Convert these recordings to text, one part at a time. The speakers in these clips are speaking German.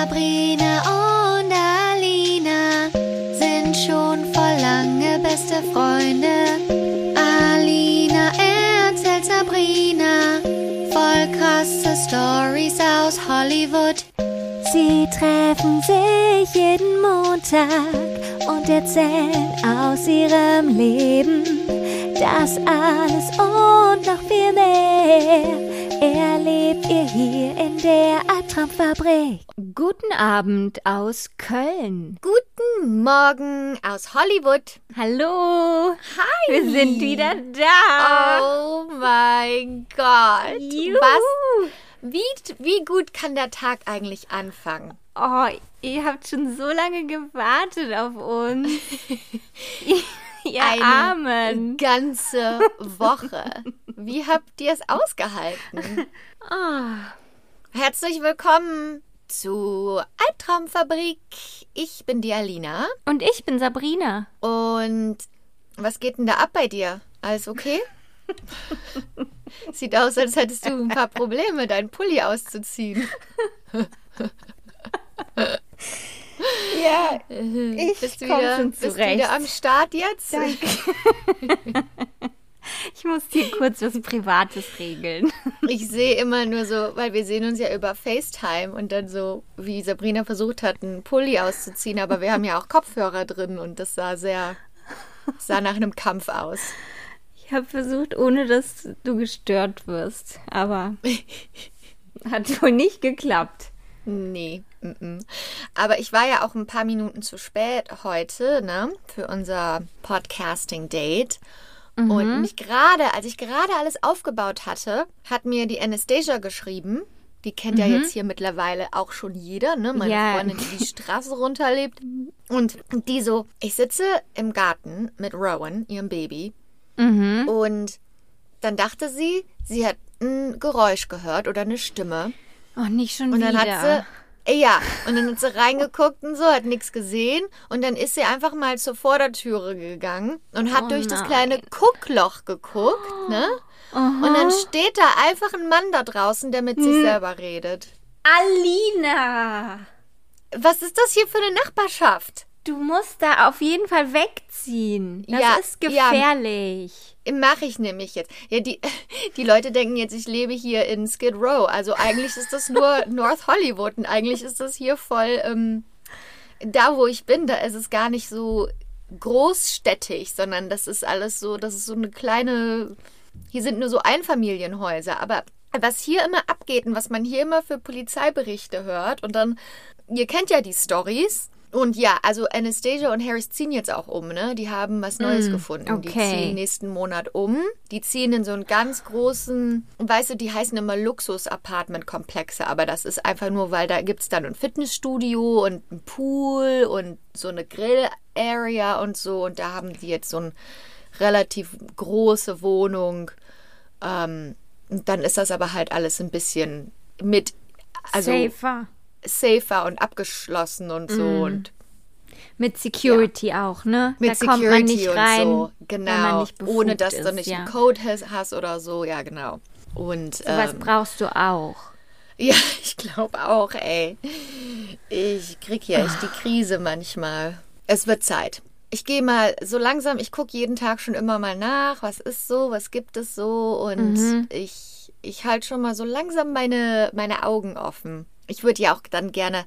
Sabrina und Alina sind schon voll lange beste Freunde. Alina erzählt Sabrina voll krasse Stories aus Hollywood. Sie treffen sich jeden Montag und erzählen aus ihrem Leben. Das alles und noch viel mehr erlebt ihr hier in der Albtraumfabrik. Guten Abend aus Köln. Guten Morgen aus Hollywood. Hallo. Hi. Wir sind wieder da. Oh mein Gott. Juhu. Was? Wie, wie gut kann der Tag eigentlich anfangen? Oh, ihr habt schon so lange gewartet auf uns. ihr Eine Armen. ganze Woche. Wie habt ihr es ausgehalten? Ah, Herzlich willkommen zu Albtraumfabrik. Ich bin die Alina. und ich bin Sabrina. Und was geht denn da ab bei dir? Alles okay? Sieht aus, als hättest du ein paar Probleme, deinen Pulli auszuziehen. Ja, Ich bist du komm wieder, schon bist du zurecht. wieder am Start jetzt? ich muss hier kurz was Privates regeln. Ich sehe immer nur so, weil wir sehen uns ja über FaceTime und dann so, wie Sabrina versucht hat, einen Pulli auszuziehen, aber wir haben ja auch Kopfhörer drin und das sah sehr, sah nach einem Kampf aus. Ich habe versucht, ohne dass du gestört wirst, aber hat wohl nicht geklappt. Nee. mm, mm. Aber ich war ja auch ein paar Minuten zu spät heute, ne, für unser Podcasting-Date. Und mich gerade, als ich gerade alles aufgebaut hatte, hat mir die Anastasia geschrieben. Die kennt ja jetzt hier mittlerweile auch schon jeder, ne? Meine Ja. Freundin, die die Straße runterlebt. Und die so, ich sitze im Garten mit Rowan, ihrem Baby. Und dann dachte sie, sie hat ein Geräusch gehört oder eine Stimme. Oh, nicht schon Und dann wieder. hat sie, ja, und dann hat sie reingeguckt und so, hat nichts gesehen. Und dann ist sie einfach mal zur Vordertüre gegangen und hat Oh durch das nein. kleine Guckloch geguckt, ne? Und dann steht da einfach ein Mann da draußen, der mit Hm. sich selber redet. Alina! Was ist das hier für eine Nachbarschaft? Du musst da auf jeden Fall wegziehen. Das Ja, ist ja. Mache ich nämlich jetzt. Ja, die, die Leute denken jetzt, ich lebe hier in Skid Row. Also eigentlich ist das nur North Hollywood und eigentlich ist das hier voll ähm, da, wo ich bin. Da ist es gar nicht so großstädtig, sondern das ist alles so, das ist so eine kleine. Hier sind nur so Einfamilienhäuser. Aber was hier immer abgeht und was man hier immer für Polizeiberichte hört und dann, ihr kennt ja die Stories. Und ja, also Anastasia und Harris ziehen jetzt auch um, ne? Die haben was Neues gefunden. Die okay. ziehen nächsten Monat um. Die ziehen in so einen ganz großen, weißt du, die heißen immer Luxus-Apartment-Komplexe, aber das ist einfach nur, weil da gibt's dann ein Fitnessstudio und ein Pool und so eine Grill-Area und so. Und da haben die jetzt so eine relativ große Wohnung. Ähm, und dann ist das aber halt alles ein bisschen mit, also Safer. Safer und abgeschlossen und so. Und Mit Security auch, ne? mit da Security kommt man nicht und rein, so. Genau. Ohne dass ist, du nicht ja. einen Code has- hast oder so. Ja, genau. Und Sowas ähm, brauchst du auch. ja, ich glaube auch, ey. Ich krieg hier echt die Krise manchmal. Es wird Zeit. Ich gehe mal so langsam, ich gucke jeden Tag schon immer mal nach, was ist so, was gibt es so und Mhm. ich, ich halte schon mal so langsam meine, meine Augen offen. Ich würde ja auch dann gerne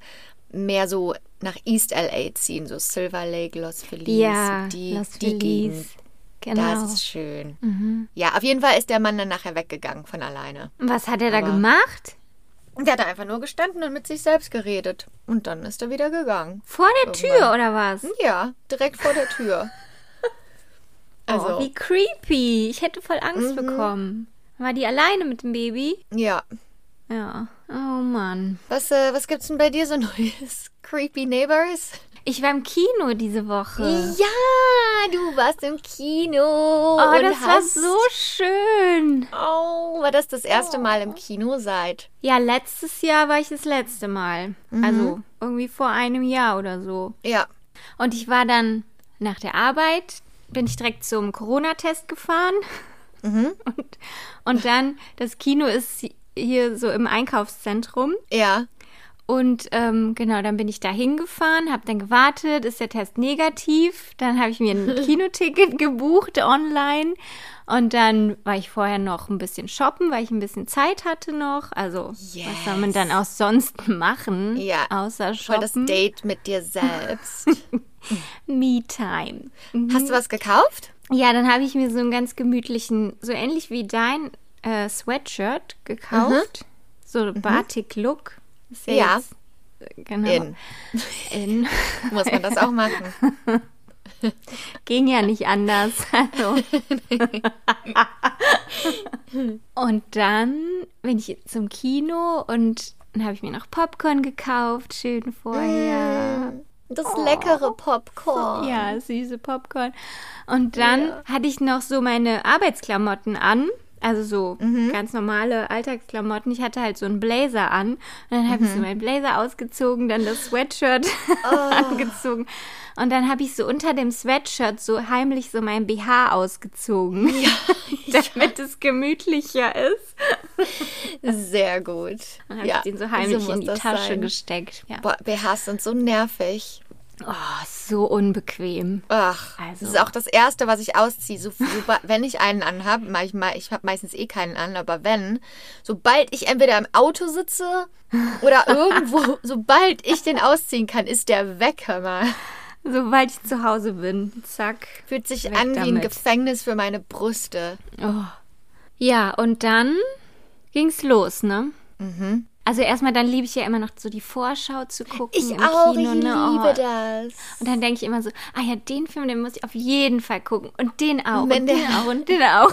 mehr so nach East LA ziehen, so Silver Lake, Los Feliz, Ja, die, Los die Feliz. Gegend. Genau. Das ist schön. Ja, auf jeden Fall ist der Mann dann nachher weggegangen von alleine. Was hat er da Aber- gemacht? Der hat da einfach nur gestanden und mit sich selbst geredet. Und dann ist er wieder gegangen. Vor der Tür oder was? Ja, direkt vor der Tür. Also, Oh, wie creepy. Ich hätte voll Angst bekommen. War die alleine mit dem Baby? ja. Ja. Oh Mann. Was, äh, was gibt's denn bei dir so Neues? Creepy Neighbors? Ich war im Kino diese Woche. Ja, du warst im Kino. Oh, und das war so schön. Oh, war das das erste Mal im Kino seit? Ja, letztes Jahr war ich das letzte Mal. Also irgendwie vor einem Jahr oder so. Ja. Und ich war dann nach der Arbeit, bin ich direkt zum Corona-Test gefahren. Und, und dann, das Kino ist hier so im Einkaufszentrum. Ja. Und ähm, genau, dann bin ich da hingefahren, habe dann gewartet, ist der Test negativ. Dann habe ich mir ein Kinoticket gebucht online. Und dann war ich vorher noch ein bisschen shoppen, weil ich ein bisschen Zeit hatte noch. Also, Yes. was soll man dann auch sonst machen, Ja. außer Voll das shoppen? Date mit dir selbst. Me-Time. Hast du was gekauft? Ja, dann habe ich mir so einen ganz gemütlichen, so ähnlich wie dein äh, Sweatshirt gekauft. So Batik-Look. Ist Mhm. Ja. jetzt, äh, Genau. In. In. Muss man das auch machen? Ging ja nicht anders. Also. und dann bin ich zum Kino und dann habe ich mir noch Popcorn gekauft, schön vorher. Das leckere Popcorn. Ja, süße Popcorn. Und dann hatte ich noch so meine Arbeitsklamotten an. Also so ganz normale Alltagsklamotten. Ich hatte halt so einen Blazer an. Und dann habe ich so meinen Blazer ausgezogen, dann das Sweatshirt angezogen. Und dann habe ich so unter dem Sweatshirt so heimlich so mein BH ausgezogen. damit es gemütlicher ist. Sehr gut. Dann habe ja, ich den so heimlich muss in die Tasche sein. gesteckt. Ja. Boah, BHs sind so nervig. Oh, so unbequem. Ach, Also. das ist auch das Erste, was ich ausziehe. So, soba- wenn ich einen anhab, manchmal, ich habe meistens eh keinen an, aber wenn, sobald ich entweder im Auto sitze oder irgendwo, sobald ich den ausziehen kann, ist der weg, hör mal. Sobald ich zu Hause bin, zack. Fühlt sich an wie ein. Gefängnis für meine Brüste. Oh. Ja, und dann ging's los, ne? Mhm. Also erstmal, dann liebe ich ja immer noch so die Vorschau zu gucken Ich auch, Kino, ich ne? Oh. liebe das. Und dann denke ich immer so, ah ja, den Film, den muss ich auf jeden Fall gucken. Und den auch, Wenn und den auch, und den auch.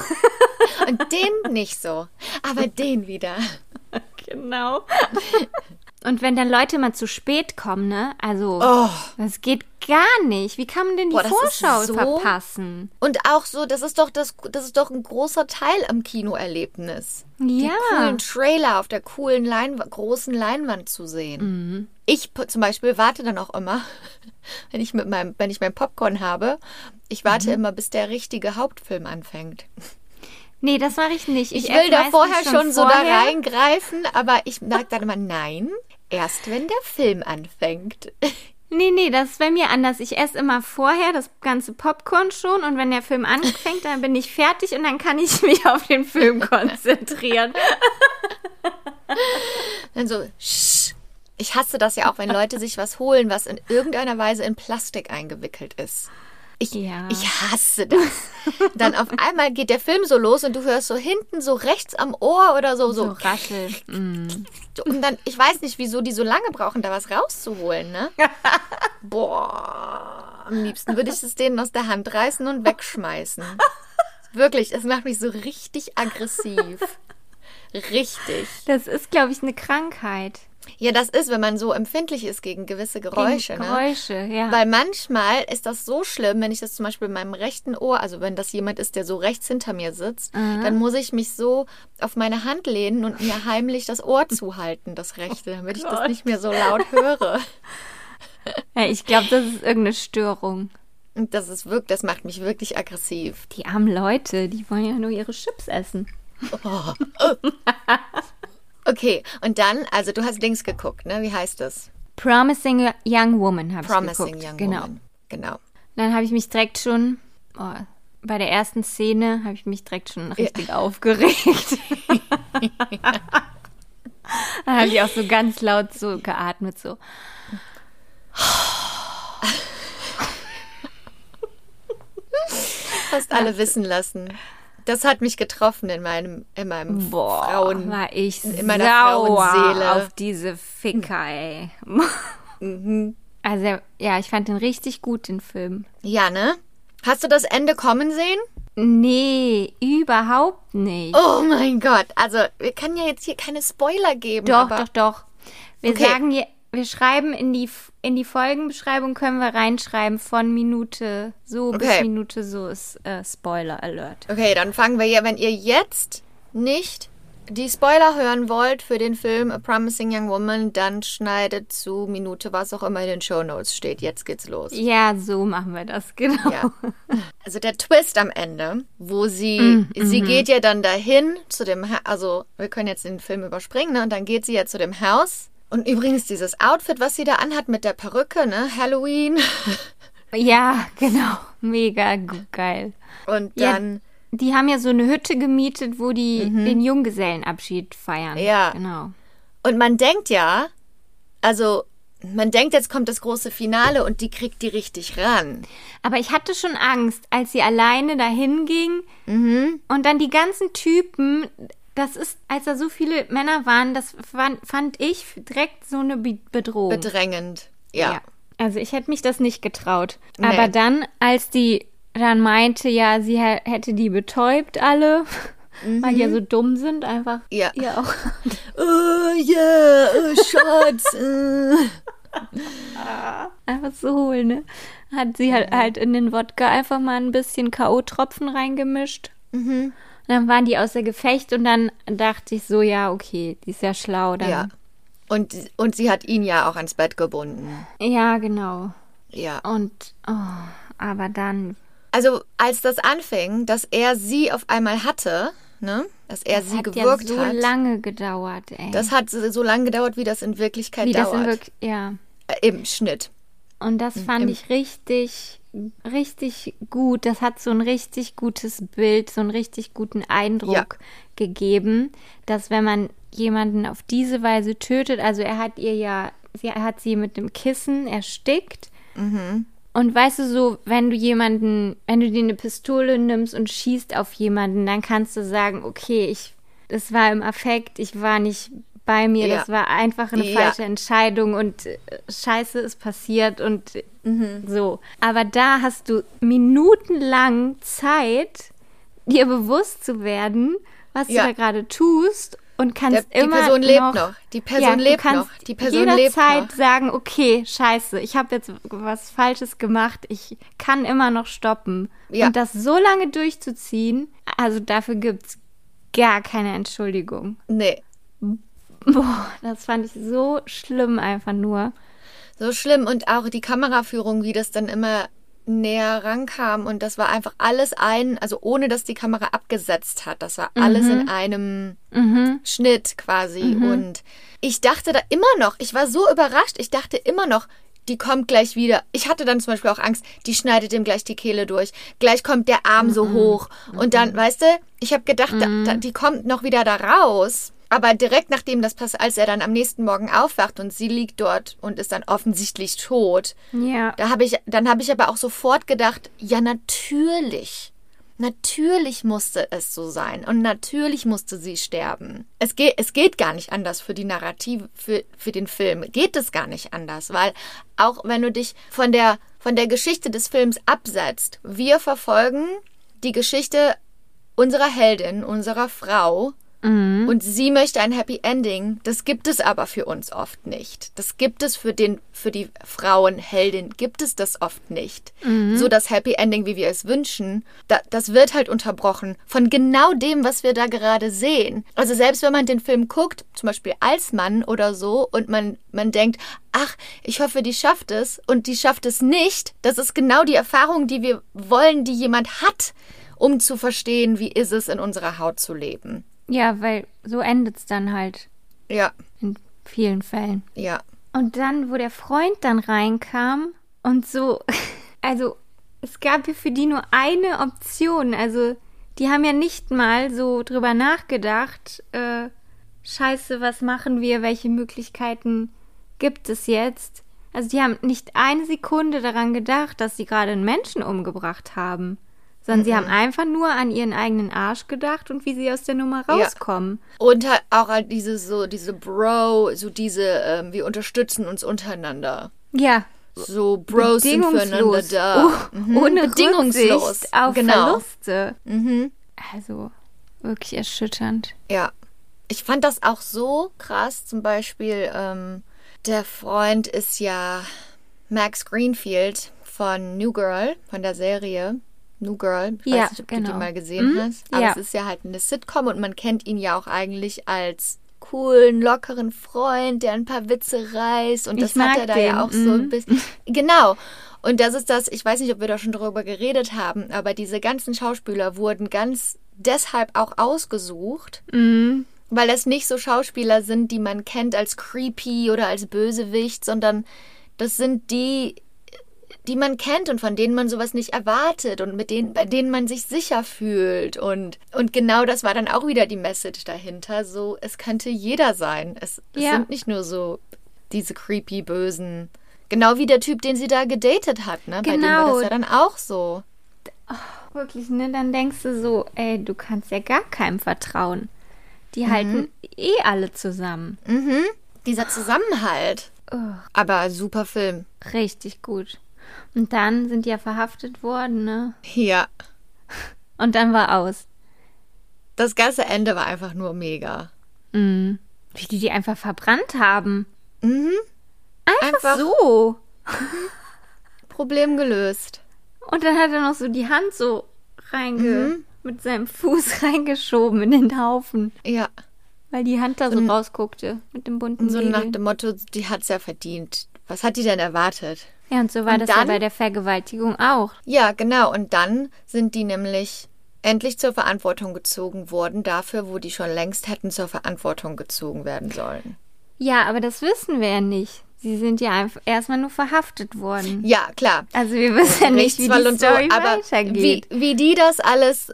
Und den nicht so, aber den wieder. genau. Und wenn dann Leute mal zu spät kommen, ne? Also, Oh. das geht gar nicht. Wie kann man denn die Boah, Vorschau so- verpassen? Und auch so, das ist doch das, das ist doch ein großer Teil am Kinoerlebnis. Die Ja. coolen Trailer auf der coolen Leinwa großen Leinwand zu sehen. Mhm. Ich zum Beispiel warte dann auch immer, wenn ich mit meinem, wenn ich mein Popcorn habe, ich warte Mhm. immer, bis der richtige Hauptfilm anfängt. Nee, das mache ich nicht. Ich, esse will da vorher schon, so da reingreifen, aber ich sage dann immer nein, erst wenn der Film anfängt. Nee, nee, das ist bei mir anders. Ich esse immer vorher das ganze Popcorn schon und wenn der Film anfängt, dann bin ich fertig und dann kann ich mich auf den Film konzentrieren. Dann so, Sch. Ich hasse das ja auch, wenn Leute sich was holen, was in irgendeiner Weise in Plastik eingewickelt ist. Ich, Ja. ich hasse das. Dann auf einmal geht der Film so los und du hörst so hinten so rechts am Ohr oder so So so. raschel. Mm. Und dann, ich weiß nicht, wieso die so lange brauchen, da was rauszuholen, ne? Boah, am liebsten würde ich es denen aus der Hand reißen und wegschmeißen. Wirklich, es macht mich so richtig aggressiv. Richtig. Das ist, glaube ich, eine Krankheit. Ja, das ist, wenn man so empfindlich ist gegen gewisse Geräusche. Gegen Ne? Geräusche, ja. Weil manchmal ist das so schlimm, wenn ich das zum Beispiel in meinem rechten Ohr, also wenn das jemand ist, der so rechts hinter mir sitzt, dann muss ich mich so auf meine Hand lehnen und mir heimlich das Ohr zuhalten, das rechte, damit ich das nicht mehr so laut höre. ja ich glaube, das ist irgendeine Störung. Und das ist wirklich, das macht mich wirklich aggressiv. Die armen Leute, die wollen ja nur ihre Chips essen. Okay, und dann, also du hast Dings geguckt, ne? Wie heißt das? Promising Young Woman habe ich Promising geguckt. Young genau. Woman. Genau. Dann habe ich mich direkt schon, oh, bei der ersten Szene habe ich mich direkt schon richtig aufgeregt. Dann habe ich auch so ganz laut so geatmet, so. Fast alle wissen lassen. Das hat mich getroffen in meinem, in meinem Boah, Frauen. war ich in meiner Frauenseele. auf diese Ficker, ey. Mhm. Also, ja, ich fand den richtig gut, den Film. Ja, ne? Hast du das Ende kommen sehen? Nee, überhaupt nicht. Oh mein Gott. Also, wir können ja jetzt hier keine Spoiler geben. doch, aber doch, doch. Wir Okay. sagen hier, wir schreiben in die, in die Folgenbeschreibung, können wir reinschreiben, von Minute so bis Okay. Minute so ist äh, Spoiler Alert. Okay, dann fangen wir ja, wenn ihr jetzt nicht die Spoiler hören wollt für den Film A Promising Young Woman, dann schneidet zu Minute, was auch immer in den Shownotes steht. Jetzt geht's los. Ja, so machen wir das, genau. Ja. Also der Twist am Ende, wo sie, Mm, sie mhm. geht ja dann dahin zu dem, also wir können jetzt den Film überspringen, ne? Und dann geht sie ja zu dem Haus Und übrigens dieses Outfit, was sie da anhat mit der Perücke, ne? Halloween. Ja, genau. Mega geil. Und Ja, dann, Die haben ja so eine Hütte gemietet, wo die den Junggesellenabschied feiern. Mhm. Ja. Genau. und man denkt ja, also man denkt, jetzt kommt das große Finale und die kriegt die richtig ran. Aber ich hatte schon Angst, als sie alleine dahin ging Mhm. und dann die ganzen Typen, das ist, als da so viele Männer waren, das fand, fand ich direkt so eine Be Bedrohung. Bedrängend. Ja. Also ich hätte mich das nicht getraut. Nee. Aber dann, als die dann meinte, ja, sie hä- hätte die betäubt alle, weil die ja so dumm sind, einfach Mhm. Ja. ihr auch. Oh yeah, oh, Schatz. äh. einfach so holen, ne? Hat sie Mhm. halt, halt in den Wodka einfach mal ein bisschen K.O.-Tropfen reingemischt. Mhm. Dann waren die außer Gefecht und dann dachte ich so, ja, okay, die ist ja schlau. Dann. ja. Und, und sie hat ihn ja auch ans Bett gebunden. ja, genau. Ja. Und, oh, aber dann, Also als das anfing, dass er sie auf einmal hatte, ne? Dass er das sie hat ja gewirkt so hat. lange gedauert, ey. Das hat so so lange gedauert, wie das in Wirklichkeit Wie das dauert. in wirklich, ja. äh, Im Schnitt. Und das fand im- ich richtig, richtig gut. Das hat so ein richtig gutes Bild, so einen richtig guten Eindruck Ja. gegeben, dass wenn man jemanden auf diese Weise tötet, also er hat ihr ja, sie er hat sie mit dem Kissen erstickt. Und weißt du so, wenn du jemanden, wenn du dir eine Pistole nimmst und schießt auf jemanden, dann kannst du sagen, okay, ich, es war im Affekt, ich war nicht bei mir, Ja. das war einfach eine Ja. falsche Entscheidung und äh, Scheiße ist passiert und äh, Mhm. so. Aber da hast du minutenlang Zeit, dir bewusst zu werden, was Ja. du da gerade tust und kannst Der- die immer Person lebt noch. Die Person lebt noch. Die Person lebt jederzeit noch. sagen, okay, scheiße, ich habe jetzt was Falsches gemacht, ich kann immer noch stoppen. Und das so lange durchzuziehen, also dafür gibt's gar keine Entschuldigung. Nee. Boah, das fand ich so schlimm einfach nur. So schlimm. Und auch die Kameraführung, wie das dann immer näher rankam. Und das war einfach alles ein, also ohne dass die Kamera abgesetzt hat. Das war alles in einem Schnitt quasi. Und ich dachte da immer noch, ich war so überrascht, ich dachte immer noch, die kommt gleich wieder. Ich hatte dann zum Beispiel auch Angst, die schneidet ihm gleich die Kehle durch. Gleich kommt der Arm so hoch. Und dann, weißt du, ich habe gedacht, da, da, die kommt noch wieder da raus. Aber direkt nachdem das passiert, als er dann am nächsten Morgen aufwacht und sie liegt dort und ist dann offensichtlich tot, Ja. da habe ich, dann habe ich aber auch sofort gedacht, ja natürlich, natürlich musste es so sein und natürlich musste sie sterben. Es geht, es geht gar nicht anders für die Narrative, für, für den Film geht es gar nicht anders, weil auch wenn du dich von der von der Geschichte des Films absetzt, wir verfolgen die Geschichte unserer Heldin, unserer Frau, und sie möchte ein Happy Ending. Das gibt es aber für uns oft nicht. Das gibt es für den, für die Frauenheldin gibt es das oft nicht. So das Happy Ending, wie wir es wünschen, da, das wird halt unterbrochen von genau dem, was wir da gerade sehen. Also selbst wenn man den Film guckt, zum Beispiel als Mann oder so, und man, man denkt, ach, ich hoffe, die schafft es und die schafft es nicht. Das ist genau die Erfahrung, die wir wollen, die jemand hat, um zu verstehen, wie ist es in unserer Haut zu leben. Ja, weil so endet's dann halt Ja, in vielen Fällen. ja. Und dann, wo der Freund dann reinkam und so, also es gab ja für die nur eine Option. Also die haben ja nicht mal so drüber nachgedacht, äh, scheiße, was machen wir, welche Möglichkeiten gibt es jetzt? Also die haben nicht eine Sekunde daran gedacht, dass sie gerade einen Menschen umgebracht haben. Sondern sie haben einfach nur an ihren eigenen Arsch gedacht und wie sie aus der Nummer Ja. rauskommen. Und halt auch halt diese so, diese Bro, so diese, ähm, wir unterstützen uns untereinander. Ja, So Bros sind füreinander da. Oh, Mhm. Ohne Bedingungslos. Rücksicht auf genau. Verluste. Mhm. Also wirklich erschütternd. Ja. Ich fand das auch so krass. Zum Beispiel, ähm, der Freund ist ja Max Greenfield von New Girl, von der Serie. New Girl. Ich Ja, weiß nicht, ob du genau. die mal gesehen Mhm, hast. Aber ja. es ist ja halt eine Sitcom und man kennt ihn ja auch eigentlich als coolen, lockeren Freund, der ein paar Witze reißt. Und Ich das hat mag er da den, ja auch so mhm. ein bisschen. Genau. Und das ist das, ich weiß nicht, ob wir da schon drüber geredet haben, aber diese ganzen Schauspieler wurden ganz deshalb auch ausgesucht, Mhm. Weil das nicht so Schauspieler sind, die man kennt als creepy oder als Bösewicht, sondern das sind die, die man kennt und von denen man sowas nicht erwartet und mit denen, bei denen man sich sicher fühlt. Und, und genau das war dann auch wieder die Message dahinter. So, es könnte jeder sein. Es, es Ja. sind nicht nur so diese creepy, bösen. Genau wie der Typ, den sie da gedatet hat, ne? Bei dem war Genau. das ja dann auch so. Wirklich, ne? Dann denkst du so, ey, du kannst ja gar keinem vertrauen. Die Mhm. halten eh alle zusammen. Dieser Zusammenhalt. Oh, Aber super Film. richtig gut. Und dann sind die ja verhaftet worden, ne? Ja. Und dann war aus. Das ganze Ende war einfach nur mega. Mhm. Wie die die einfach verbrannt haben. Mhm. Einfach So. Problem gelöst. Und dann hat er noch so die Hand so reinge... Mhm. mit seinem Fuß reingeschoben in den Haufen. Ja. Weil die Hand da so rausguckte mit dem bunten So nach Nägel. dem Motto, die hat's ja verdient. Was hat die denn erwartet? Ja, und so war Und das ja dann- bei der Vergewaltigung auch. Ja, genau. Und dann sind die nämlich endlich zur Verantwortung gezogen worden, dafür, wo die schon längst hätten zur Verantwortung gezogen werden sollen. Ja, aber das wissen wir ja nicht. Sie sind ja einfach erstmal nur verhaftet worden. Ja, klar. Also wir wissen ja nicht, wie die und so, Story aber wie, weitergeht. wie die das alles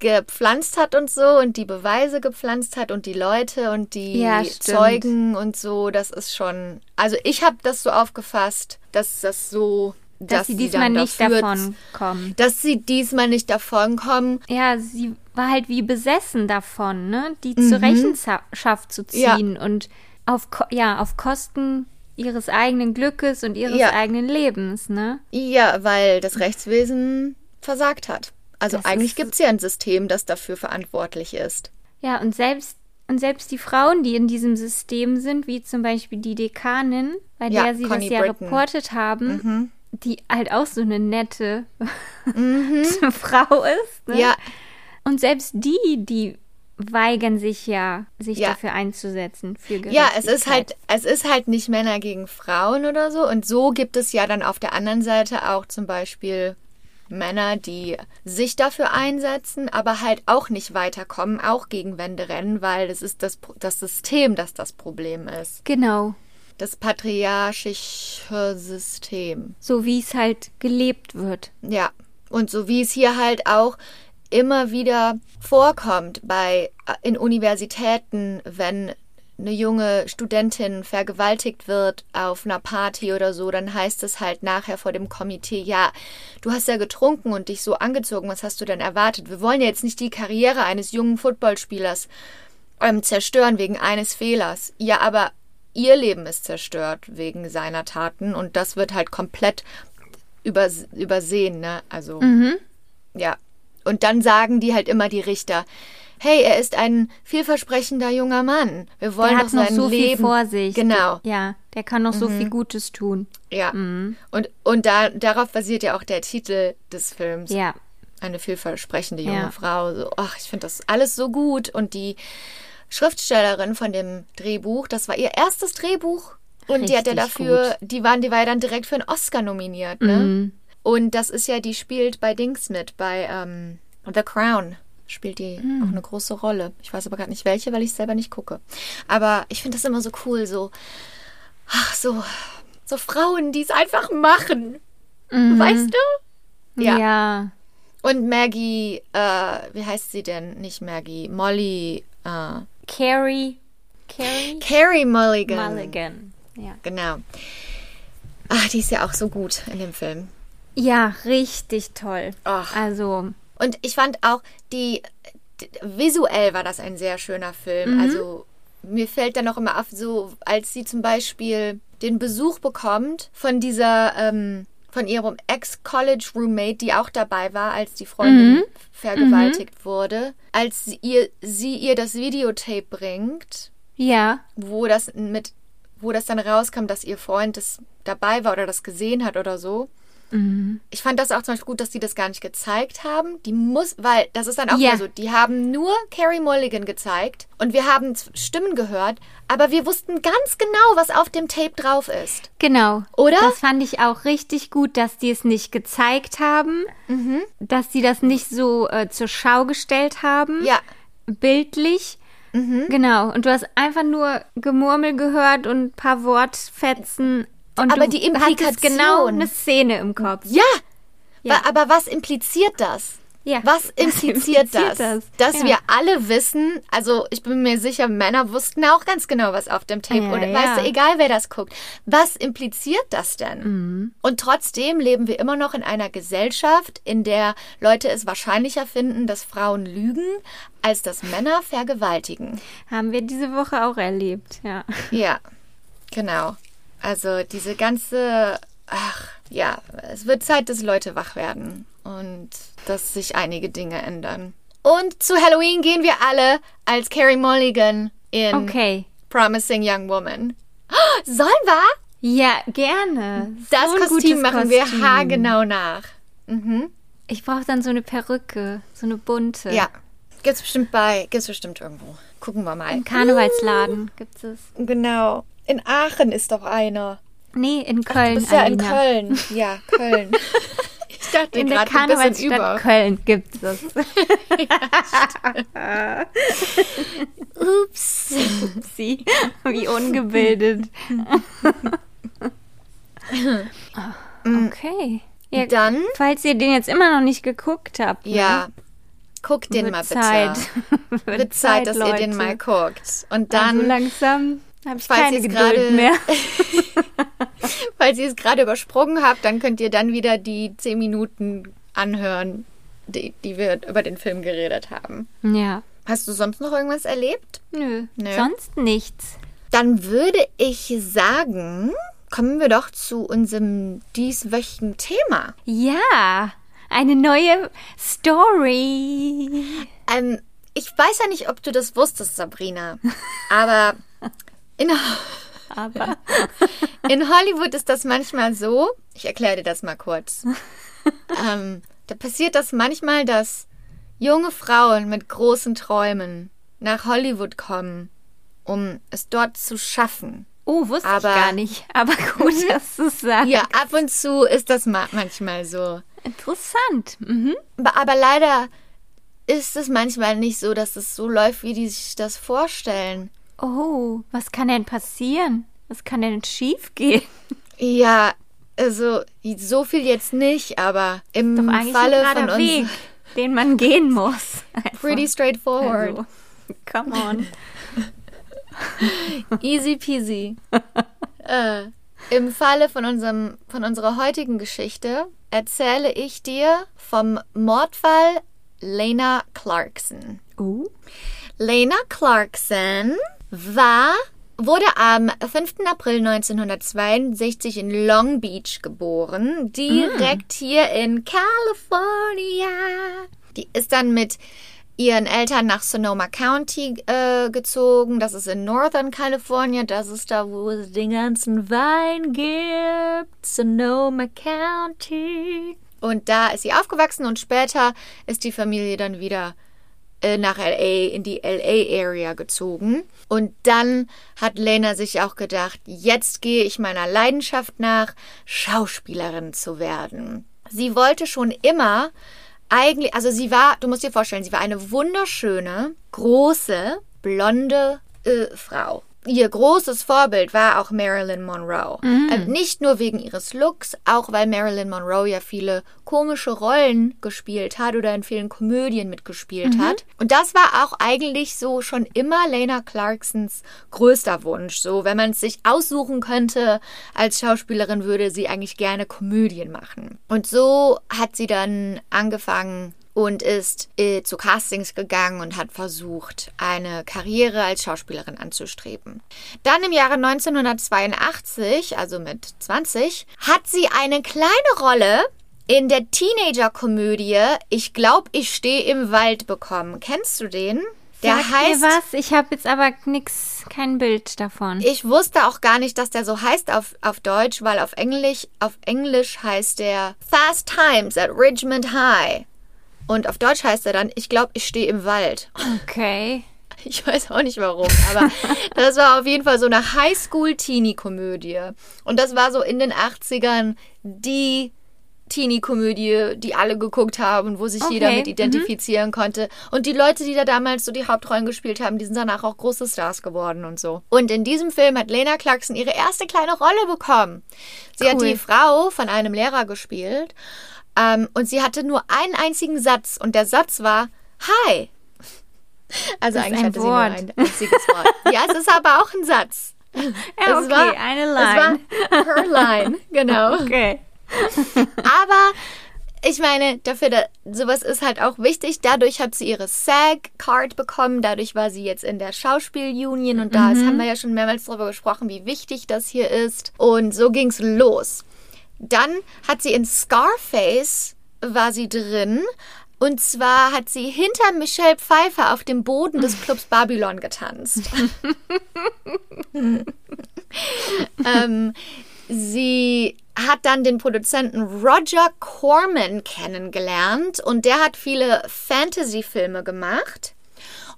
gepflanzt hat und so und die Beweise gepflanzt hat und die Leute und die Ja. Zeugen und so, das ist schon. Also ich habe das so aufgefasst, dass das so, dass, sie diesmal dann nicht dafür- davon kommen. dass sie diesmal nicht davon kommen. Ja, sie war halt wie besessen davon, ne? Die zur Rechenschaft zu Mhm. Ja. ziehen und auf, ja, auf Kosten ihres eigenen Glückes und ihres Ja. eigenen Lebens, ne? Ja, weil das Rechtswesen versagt hat. Also Das eigentlich gibt es ja ein System, das dafür verantwortlich ist. Ja, und selbst, und selbst die Frauen, die in diesem System sind, wie zum Beispiel die Dekanin, bei Ja, der sie Connie das ja Britton. reportet haben, die halt auch so eine nette Mhm. Frau ist. Ne? Ja, Und selbst die, die weigern sich ja, sich Ja. dafür einzusetzen. Für ja, es ist halt, es ist halt nicht Männer gegen Frauen oder so. Und so gibt es ja dann auf der anderen Seite auch zum Beispiel Männer, die sich dafür einsetzen, aber halt auch nicht weiterkommen, auch gegen Wände rennen, weil das ist das, das System, das das Problem ist. Genau. Das patriarchische System. So wie es halt gelebt wird. Ja, und so wie es hier halt auch immer wieder vorkommt bei äh, in Universitäten, wenn eine junge Studentin vergewaltigt wird auf einer Party oder so, dann heißt es halt nachher vor dem Komitee, ja, du hast ja getrunken und dich so angezogen, was hast du denn erwartet? Wir wollen ja jetzt nicht die Karriere eines jungen Footballspielers ähm, zerstören wegen eines Fehlers. Ja, aber ihr Leben ist zerstört wegen seiner Taten und das wird halt komplett übers übersehen, ne? Also, ja. Und dann sagen die halt immer die Richter, hey, er ist ein vielversprechender junger Mann. Wir wollen Der hat noch so Leben. viel vor sich. Genau, Ja, der kann noch so viel Gutes tun. ja. Und, und da, darauf basiert ja auch der Titel des Films. Ja. Eine vielversprechende junge Ja. Frau. So, ach, ich finde das alles so gut. Und die Schriftstellerin von dem Drehbuch, das war ihr erstes Drehbuch. Und die hat ja Richtig dafür, die waren, die war ja dann direkt für einen Oscar nominiert, ne? Mhm. Und das ist ja, die spielt bei Dings mit, bei ähm, The Crown spielt die Mhm. auch eine große Rolle. Ich weiß aber gerade nicht welche, weil ich selber nicht gucke. Aber ich finde das immer so cool, so, ach, so, so Frauen, die es einfach machen. Weißt du? Ja. Mhm. Ja. Und Maggie, äh, wie heißt sie denn? Nicht Maggie, Molly, äh, Carrie. Carrie Carrie Mulligan. Mulligan. Ja. Genau. Ach, die ist ja auch so gut in dem Film. Ja, richtig toll. Ach. Also, Und ich fand auch, die, visuell war das ein sehr schöner Film. Also mir fällt dann auch immer auf, so als sie zum Beispiel den Besuch bekommt von dieser, ähm, von ihrem Ex-College-Roommate, die auch dabei war, als die Freundin vergewaltigt wurde, als sie ihr, sie ihr das Videotape bringt, ja. wo das mit, wo das dann rauskam, dass ihr Freund das dabei war oder das gesehen hat oder so. Ich fand das auch zum Beispiel gut, dass die das gar nicht gezeigt haben. Die muss, weil das ist dann auch wieder so, die haben nur Carrie Mulligan gezeigt und wir haben Stimmen gehört, aber wir wussten ganz genau, was auf dem Tape drauf ist. Genau. Oder? Das fand ich auch richtig gut, dass die es nicht gezeigt haben, dass sie das nicht so äh, zur Schau gestellt haben, Ja, bildlich, Genau. Und du hast einfach nur Gemurmel gehört und ein paar Wortfetzen. Und Aber die Implikation. genau eine Szene im Kopf. Ja! Ja. Aber was impliziert das? Ja. Was impliziert, impliziert das? das? Dass Ja. wir alle wissen, also ich bin mir sicher, Männer wussten auch ganz genau, was auf dem Tape Ja, oder ja. weißt du, egal wer das guckt. Was impliziert das denn? Mhm. Und trotzdem leben wir immer noch in einer Gesellschaft, in der Leute es wahrscheinlicher finden, dass Frauen lügen, als dass Männer vergewaltigen. Haben wir diese Woche auch erlebt, ja. Ja, genau. Also diese ganze, ach ja, es wird Zeit, dass Leute wach werden und dass sich einige Dinge ändern. Und zu Halloween gehen wir alle als Carrie Mulligan in Okay. Promising Young Woman. Oh, sollen wir? Ja, gerne. Das So Kostüm machen wir Kostüm. haargenau nach. Ich brauche dann so eine Perücke, so eine bunte. Ja. Gibt's bestimmt bei, gibt's bestimmt irgendwo. Gucken wir mal. Im Karnevalsladen gibt es. Genau. In Aachen ist doch einer. Nee, in Köln. Du bist ja in. Köln. Ja, Köln. Ich dachte In der. Karnevalsstadt Köln gibt es. Ups. Sie, wie ungebildet. okay. Ja, Dann, falls ihr den jetzt immer noch nicht geguckt habt, ne, ja, guck den wird mal bitte. Zeit. wird, Zeit, dass ihr den Leute. mal guckt. Und Dann dann, langsam habe ich falls keine Geduld gerade- mehr. falls ihr es gerade übersprungen habt, dann könnt ihr dann wieder die zehn Minuten anhören, die, die wir über den Film geredet haben. Ja. Hast du sonst noch irgendwas erlebt? Nö, Nö. sonst nichts. Dann würde ich sagen, kommen wir doch zu unserem dieswöchigen Thema. Ja, eine neue Story. Ähm, ich weiß ja nicht, ob du das wusstest, Sabrina, aber in, Aber in Hollywood ist das manchmal so, ich erkläre dir das mal kurz. ähm, da passiert das manchmal, dass junge Frauen mit großen Träumen nach Hollywood kommen, um es dort zu schaffen. oh, wusste Aber- ich gar nicht. Aber gut, dass du es sagst. Ja, ab und zu ist das ma manchmal so. Interessant. Mhm. Aber, aber leider ist es manchmal nicht so, dass es so läuft, wie die sich das vorstellen. Oh, was kann denn passieren? Was kann denn schief gehen? Ja, also so viel jetzt nicht, aber im Doch eigentlich Falle ein von uns Weg, den man gehen muss. Einfach. pretty straightforward. Also, come on. Easy peasy. äh, Im Falle von, unserem, von unserer heutigen Geschichte erzähle ich dir vom Mordfall Lena Clarkson. Uh. Lena Clarkson war, wurde am 5. April 1962 in Long Beach geboren, direkt hier in California. Die ist dann mit ihren Eltern nach Sonoma County äh, gezogen. Das ist in Northern California. Das ist da, wo es den ganzen Wein gibt. Sonoma County. Und da ist sie aufgewachsen und später ist die Familie dann wieder äh, nach LA, in die LA-Area gezogen. Und dann hat Lena sich auch gedacht, jetzt gehe ich meiner Leidenschaft nach, Schauspielerin zu werden. Sie wollte schon immer eigentlich, also sie war, du musst dir vorstellen, sie war eine wunderschöne, große, blonde äh, Frau. Ihr großes Vorbild war auch Marilyn Monroe. Ähm, nicht nur wegen ihres Looks, auch weil Marilyn Monroe ja viele komische Rollen gespielt hat oder in vielen Komödien mitgespielt hat. Und das war auch eigentlich so schon immer Lena Clarksons größter Wunsch. So, wenn man es sich aussuchen könnte als Schauspielerin, würde sie eigentlich gerne Komödien machen. Und so hat sie dann angefangen, und ist äh, zu Castings gegangen und hat versucht, eine Karriere als Schauspielerin anzustreben. Dann im Jahre 1982, also mit 20, hat sie eine kleine Rolle in der Teenager-Komödie Ich glaube, ich stehe im Wald bekommen. Kennst du den? Der Sag heißt. mir was? Ich habe jetzt aber nix, kein Bild davon. Ich wusste auch gar nicht, dass der so heißt auf, auf Deutsch, weil auf Englisch, auf Englisch heißt der Fast Times at Richmond High. Und auf Deutsch heißt er dann, ich glaube, ich stehe im Wald. Okay. Ich weiß auch nicht warum, aber das war auf jeden Fall so eine Highschool-Teenie-Komödie. Und das war so in den 80ern die Teenie-Komödie, die alle geguckt haben, wo sich okay. jeder mit identifizieren mhm. konnte. Und die Leute, die da damals so die Hauptrollen gespielt haben, die sind danach auch große Stars geworden und so. Und in diesem Film hat Lena Clarkson ihre erste kleine Rolle bekommen. Sie cool. hat die Frau von einem Lehrer gespielt. Ähm, und sie hatte nur einen einzigen Satz. Und der Satz war, Hi. Also das eigentlich hatte Wort. sie nur ein einziges Wort. ja, es ist aber auch ein Satz. Ja, okay, war, eine Line. Es war her Line, genau. Okay. aber ich meine, dafür, da, sowas ist halt auch wichtig. Dadurch hat sie ihre SAG-Card bekommen. Dadurch war sie jetzt in der Schauspielunion. Und da mhm. haben wir ja schon mehrmals darüber gesprochen, wie wichtig das hier ist. Und so ging es los. Dann hat sie in Scarface, war sie drin. Und zwar hat sie hinter Michelle Pfeiffer auf dem Boden des Clubs Babylon getanzt. ähm, sie hat dann den Produzenten Roger Corman kennengelernt und der hat viele Fantasy-Filme gemacht.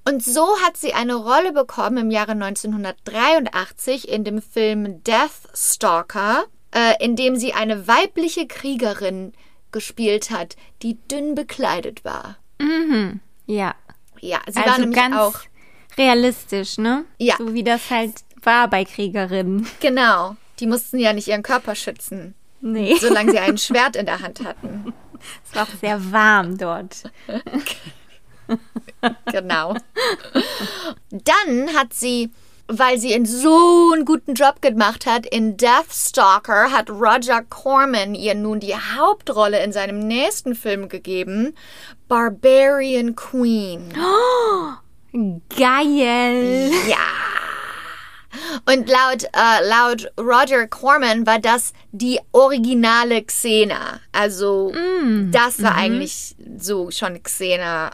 Und so hat sie eine Rolle bekommen im Jahre 1983 in dem Film Death Stalker, äh, in dem sie eine weibliche Kriegerin gespielt hat, die dünn bekleidet war. Mhm. Ja. Ja, sie also war nämlich ganz auch realistisch, ne? Ja. So wie das halt war bei Kriegerinnen. Genau. Die mussten ja nicht ihren Körper schützen. Nee. Solange sie ein Schwert in der Hand hatten. Es war auch sehr warm dort. genau. Dann hat sie weil sie in so einen guten Job gemacht hat. In Deathstalker hat Roger Corman ihr nun die Hauptrolle in seinem nächsten Film gegeben, Barbarian Queen. Oh, geil. Ja. Und laut, äh, laut Roger Corman war das die originale Xena. Also mm. das war mhm. eigentlich so schon Xena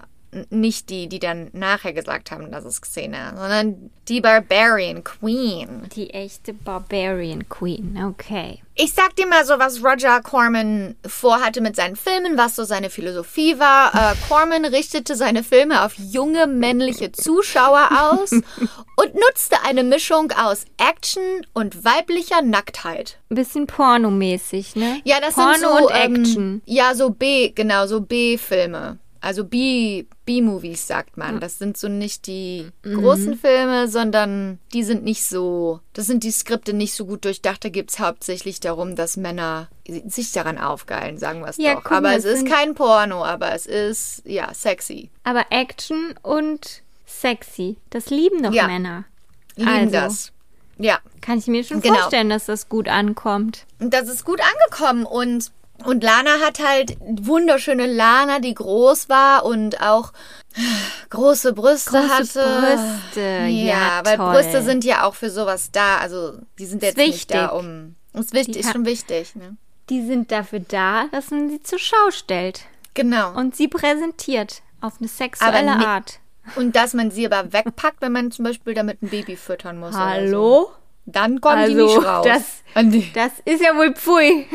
nicht die, die dann nachher gesagt haben, das ist Xena, sondern die Barbarian Queen. Die echte Barbarian Queen, okay. Ich sag dir mal so, was Roger Corman vorhatte mit seinen Filmen, was so seine Philosophie war. Äh, Corman richtete seine Filme auf junge männliche Zuschauer aus und nutzte eine Mischung aus Action und weiblicher Nacktheit. Ein bisschen pornomäßig, ne? Ja, das Porno sind so und Action. Ähm, ja, so B, genau, so B-Filme also B-Movies sagt man. Das sind so nicht die mhm. großen Filme, sondern die sind nicht so, das sind die Skripte nicht so gut durchdacht. Da geht es hauptsächlich darum, dass Männer sich daran aufgeilen, sagen wir es ja, doch. Guck, aber es ist kein Porno, aber es ist, ja, sexy. Aber Action und sexy, das lieben doch ja. Männer. Lieben also. das. Ja. Kann ich mir schon genau. vorstellen, dass das gut ankommt. Das ist gut angekommen und und Lana hat halt wunderschöne Lana, die groß war und auch große Brüste große hatte. Brüste, ja, ja weil toll. Brüste sind ja auch für sowas da. Also die sind jetzt nicht da um. Ist wichtig, ist schon wichtig. Ne? Die sind dafür da, dass man sie zur Schau stellt. Genau. Und sie präsentiert auf eine sexuelle Art. Und dass man sie aber wegpackt, wenn man zum Beispiel damit ein Baby füttern muss. Hallo? So. Dann kommen also, die nicht raus. Das, das ist ja wohl pfui.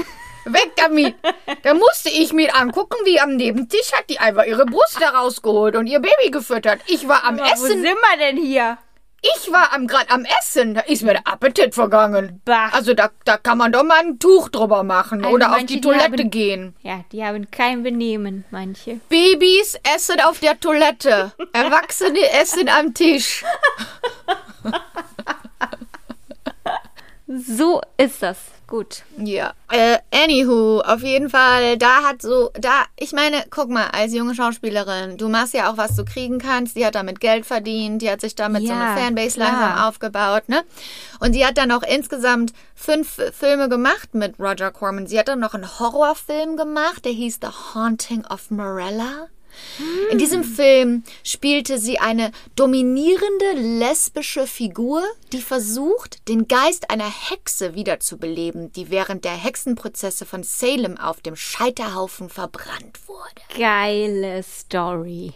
Weg damit. Da musste ich mir angucken, wie am Nebentisch hat die einfach ihre Brust rausgeholt und ihr Baby gefüttert. Ich war am Aber Essen. Wo sind wir denn hier? Ich war am gerade am Essen, da ist mir der Appetit vergangen. Bah. Also da, da kann man doch mal ein Tuch drüber machen Also oder auf die die Toilette haben- gehen. Ja, die haben kein Benehmen, manche. Babys essen auf der Toilette. Erwachsene essen am Tisch. So ist das. Gut. Ja. Äh, anywho, auf jeden Fall, da hat so, da, ich meine, guck mal, als junge Schauspielerin, du machst ja auch, was du kriegen kannst. Die hat damit Geld verdient, die hat sich damit so Ja, eine Fanbase klar. langsam aufgebaut, ne? Und sie hat dann auch insgesamt fünf Filme gemacht mit Roger Corman. Sie hat dann noch einen Horrorfilm gemacht, der hieß The Haunting of Morella. In diesem Film spielte sie eine dominierende lesbische Figur, die versucht, den Geist einer Hexe wiederzubeleben, die während der Hexenprozesse von Salem auf dem Scheiterhaufen verbrannt wurde. Geile Story.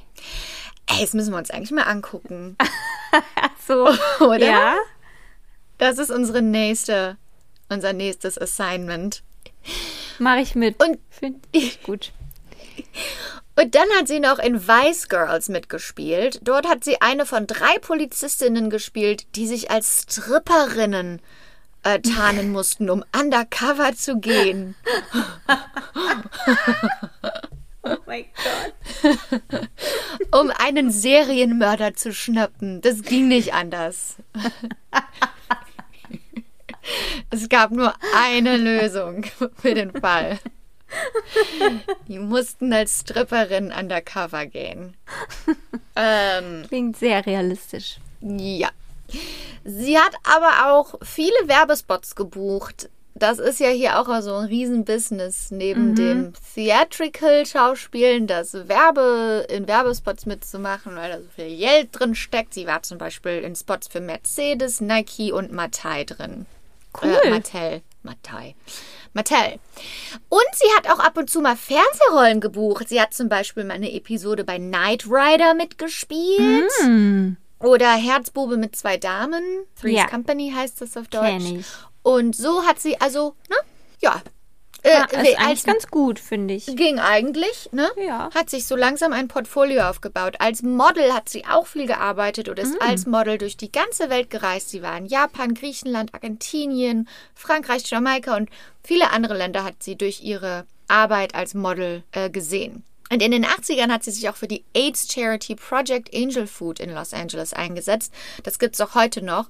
Ey, das müssen wir uns eigentlich mal angucken, So, oder? Ja. Das ist unsere nächste, unser nächstes Assignment. Mache ich mit. Und- Finde ich gut. Und dann hat sie noch in Vice Girls mitgespielt. Dort hat sie eine von drei Polizistinnen gespielt, die sich als Stripperinnen äh, tarnen mussten, um undercover zu gehen. Oh mein Gott. um einen Serienmörder zu schnappen. Das ging nicht anders. es gab nur eine Lösung für den Fall. Die mussten als Stripperin undercover gehen. Ähm, Klingt sehr realistisch. Ja. Sie hat aber auch viele Werbespots gebucht. Das ist ja hier auch so ein Riesenbusiness neben mhm. dem Theatrical-Schauspielen, das Werbe in Werbespots mitzumachen, weil da so viel Geld drin steckt. Sie war zum Beispiel in Spots für Mercedes, Nike und Mattel drin. Cool. Äh, Mattel. Mattel. Mattel. Und sie hat auch ab und zu mal Fernsehrollen gebucht. Sie hat zum Beispiel mal eine Episode bei Knight Rider mitgespielt. Mm. Oder Herzbube mit zwei Damen. Three's ja. Company heißt das auf Deutsch. Und so hat sie, also, ne? Ja. Äh, ja, ist eigentlich als, ganz gut, finde ich. Ging eigentlich, ne? Ja. Hat sich so langsam ein Portfolio aufgebaut. Als Model hat sie auch viel gearbeitet oder ist mm. als Model durch die ganze Welt gereist. Sie war in Japan, Griechenland, Argentinien, Frankreich, Jamaika und viele andere Länder hat sie durch ihre Arbeit als Model äh, gesehen. Und in den 80ern hat sie sich auch für die AIDS Charity Project Angel Food in Los Angeles eingesetzt. Das gibt es auch heute noch.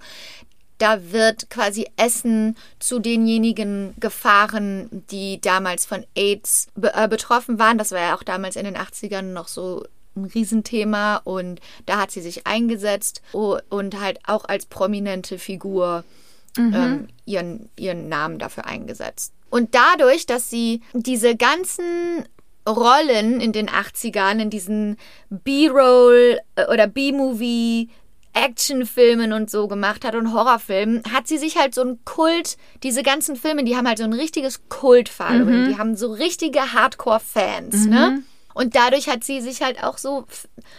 Da wird quasi Essen zu denjenigen gefahren, die damals von AIDS be äh, betroffen waren. Das war ja auch damals in den 80ern noch so ein Riesenthema und da hat sie sich eingesetzt und halt auch als prominente Figur mhm. ähm, ihren, ihren Namen dafür eingesetzt. Und dadurch, dass sie diese ganzen Rollen in den 80ern, in diesen B-Roll äh, oder B-Movie Actionfilmen und so gemacht hat und Horrorfilmen, hat sie sich halt so ein Kult, diese ganzen Filme, die haben halt so ein richtiges Kult-Following. Mhm. Die haben so richtige Hardcore-Fans, mhm. ne? Und dadurch hat sie sich halt auch so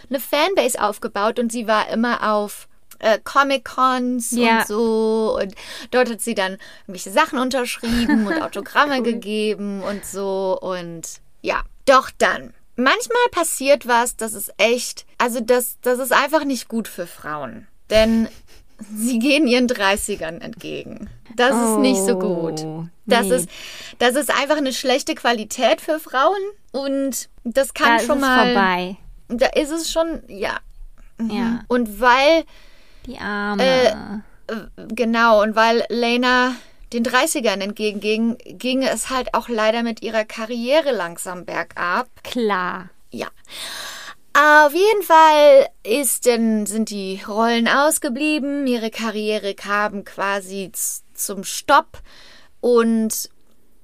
eine Fanbase aufgebaut und sie war immer auf äh, Comic-Cons ja. und so. Und dort hat sie dann irgendwelche Sachen unterschrieben und Autogramme cool. gegeben und so. Und ja, doch dann. Manchmal passiert was, das ist echt, also das, das ist einfach nicht gut für Frauen. Denn sie gehen ihren 30ern entgegen. Das oh, ist nicht so gut. Oh, das, nee. ist, das ist einfach eine schlechte Qualität für Frauen und das kann da schon mal. Vorbei. Da ist es schon, ja. Mhm. Ja. Und weil. Die Arme. Äh, genau, und weil Lena den 30ern entgegenging, ging es halt auch leider mit ihrer Karriere langsam bergab. Klar. Ja. Auf jeden Fall ist denn, sind die Rollen ausgeblieben, ihre Karriere kam quasi zum Stopp. Und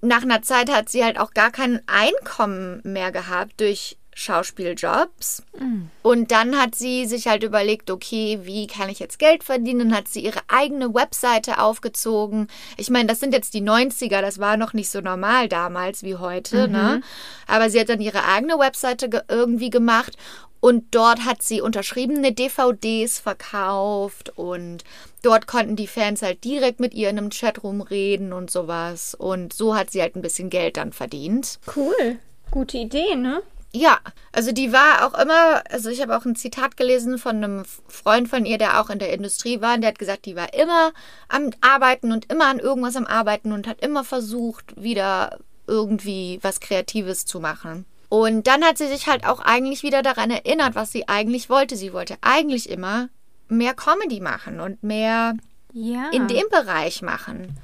nach einer Zeit hat sie halt auch gar kein Einkommen mehr gehabt durch Schauspieljobs. Mhm. Und dann hat sie sich halt überlegt, okay, wie kann ich jetzt Geld verdienen? Hat sie ihre eigene Webseite aufgezogen. Ich meine, das sind jetzt die 90er, das war noch nicht so normal damals wie heute, mhm. ne? Aber sie hat dann ihre eigene Webseite ge irgendwie gemacht und dort hat sie unterschriebene DVDs verkauft und dort konnten die Fans halt direkt mit ihr in einem Chatroom reden und sowas. Und so hat sie halt ein bisschen Geld dann verdient. Cool. Gute Idee, ne? Ja, also die war auch immer, also ich habe auch ein Zitat gelesen von einem Freund von ihr, der auch in der Industrie war, und der hat gesagt, die war immer am Arbeiten und immer an irgendwas am Arbeiten und hat immer versucht, wieder irgendwie was Kreatives zu machen. Und dann hat sie sich halt auch eigentlich wieder daran erinnert, was sie eigentlich wollte. Sie wollte eigentlich immer mehr Comedy machen und mehr ja. in dem Bereich machen.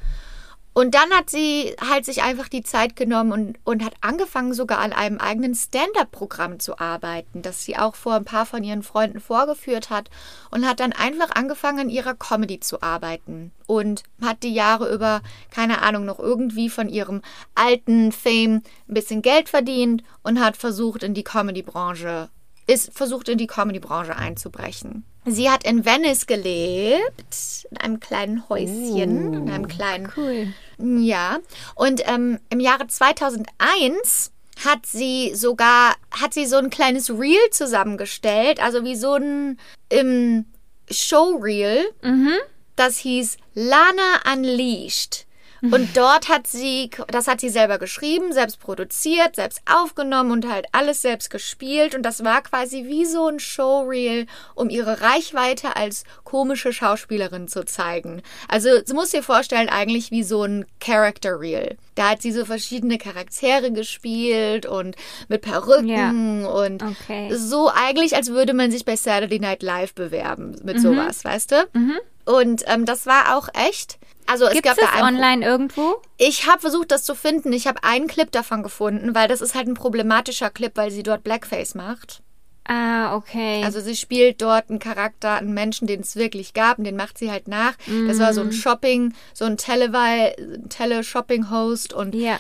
Und dann hat sie halt sich einfach die Zeit genommen und, und hat angefangen, sogar an einem eigenen Stand-up-Programm zu arbeiten, das sie auch vor ein paar von ihren Freunden vorgeführt hat und hat dann einfach angefangen, an ihrer Comedy zu arbeiten und hat die Jahre über, keine Ahnung, noch irgendwie von ihrem alten Fame ein bisschen Geld verdient und hat versucht, in die Comedy-Branche, ist versucht, in die Comedy-Branche einzubrechen. Sie hat in Venice gelebt, in einem kleinen Häuschen, oh, in einem kleinen. Cool. Ja. Und ähm, im Jahre 2001 hat sie sogar, hat sie so ein kleines Reel zusammengestellt, also wie so ein im Showreel. Mhm. Das hieß Lana Unleashed. Und dort hat sie, das hat sie selber geschrieben, selbst produziert, selbst aufgenommen und halt alles selbst gespielt. Und das war quasi wie so ein Showreel, um ihre Reichweite als komische Schauspielerin zu zeigen. Also, sie muss dir vorstellen, eigentlich wie so ein Character Reel. Da hat sie so verschiedene Charaktere gespielt und mit Perücken ja. und okay. so eigentlich, als würde man sich bei Saturday Night Live bewerben mit mhm. sowas, weißt du? Mhm. Und ähm, das war auch echt. Also es gab da einen online irgendwo? Ich habe versucht, das zu finden. Ich habe einen Clip davon gefunden, weil das ist halt ein problematischer Clip, weil sie dort Blackface macht. Ah, okay. Also sie spielt dort einen Charakter, einen Menschen, den es wirklich gab, und den macht sie halt nach. Mm. Das war so ein mhm. Shopping, so ein Tele-Shopping-Host und ja.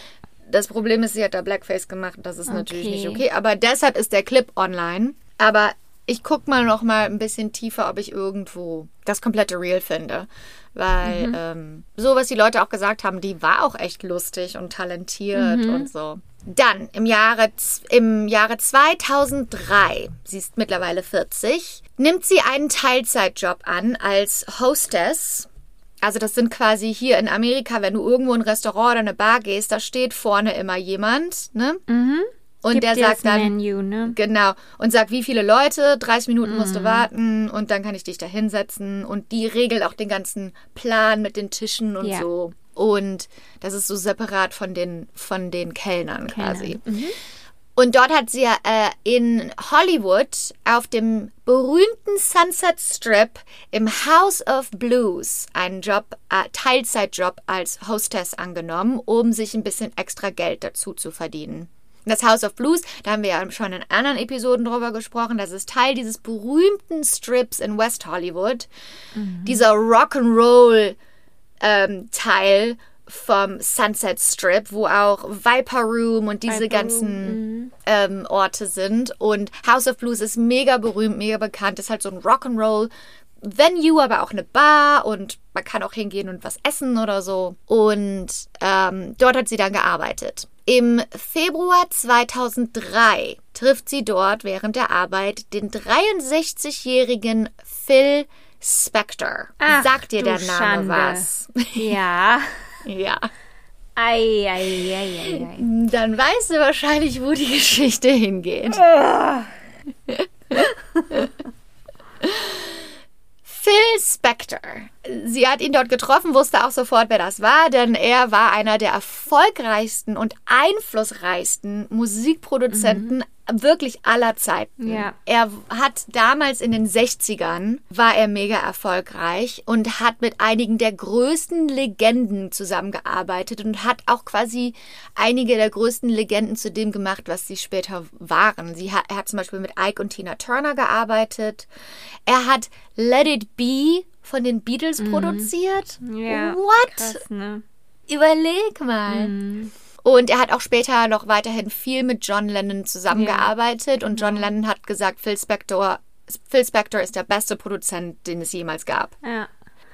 das Problem ist, sie hat da Blackface gemacht. Das ist okay. natürlich nicht okay. Aber deshalb ist der Clip online. Aber ich guck mal noch mal ein bisschen tiefer, ob ich irgendwo das komplette Real finde. Weil mhm. ähm, so, was die Leute auch gesagt haben, die war auch echt lustig und talentiert mhm. und so. Dann im Jahre, im Jahre 2003, sie ist mittlerweile 40, nimmt sie einen Teilzeitjob an als Hostess. Also das sind quasi hier in Amerika, wenn du irgendwo in ein Restaurant oder eine Bar gehst, da steht vorne immer jemand, ne? Mhm. Und der sagt dann, Menu, ne? genau, und sagt, wie viele Leute, 30 Minuten mm. musst du mhm. warten und dann kann ich dich da hinsetzen. Und die regelt auch den ganzen Plan mit den Tischen und ja. so. Und das ist so separat von den, von den Kellnern, Kellner. quasi. Mhm. Und dort hat sie äh, in Hollywood auf dem berühmten Sunset Strip im House of Blues einen Job, äh, Teilzeitjob als Hostess angenommen, um sich ein bisschen extra Geld dazu zu verdienen. Das House of Blues, da haben wir ja schon in anderen Episoden drüber gesprochen, das ist Teil dieses berühmten Strips in West Hollywood. Mhm. Dieser Rock'n'Roll ähm, Teil vom Sunset Strip, wo auch Viper Room und diese Viper ganzen mhm. ähm, Orte sind. Und House of Blues ist mega berühmt, mega bekannt. Ist halt so ein Rock'n'Roll Venue, aber auch eine Bar und man kann auch hingehen und was essen oder so. Und ähm, dort hat sie dann gearbeitet. Im Februar 2003 trifft sie dort während der Arbeit den 63-jährigen Phil Spector. Ach, Sagt dir der Name Schande. was? Ja. ja. Ei, ei, ei, ei. Dann weißt du wahrscheinlich, wo die Geschichte hingeht. Phil Spector. Sie hat ihn dort getroffen, wusste auch sofort, wer das war, denn er war einer der erfolgreichsten und einflussreichsten Musikproduzenten mhm wirklich aller Zeiten. Ja. Er hat damals in den 60ern war er mega erfolgreich und hat mit einigen der größten Legenden zusammengearbeitet und hat auch quasi einige der größten Legenden zu dem gemacht, was sie später waren. Sie hat, er hat zum Beispiel mit Ike und Tina Turner gearbeitet. Er hat Let It Be von den Beatles mhm. produziert. Ja, What? Krass, ne? Überleg mal. Mhm. Und er hat auch später noch weiterhin viel mit John Lennon zusammengearbeitet. Ja. Und John Lennon hat gesagt, Phil Spector, Phil Spector ist der beste Produzent, den es jemals gab. Ja.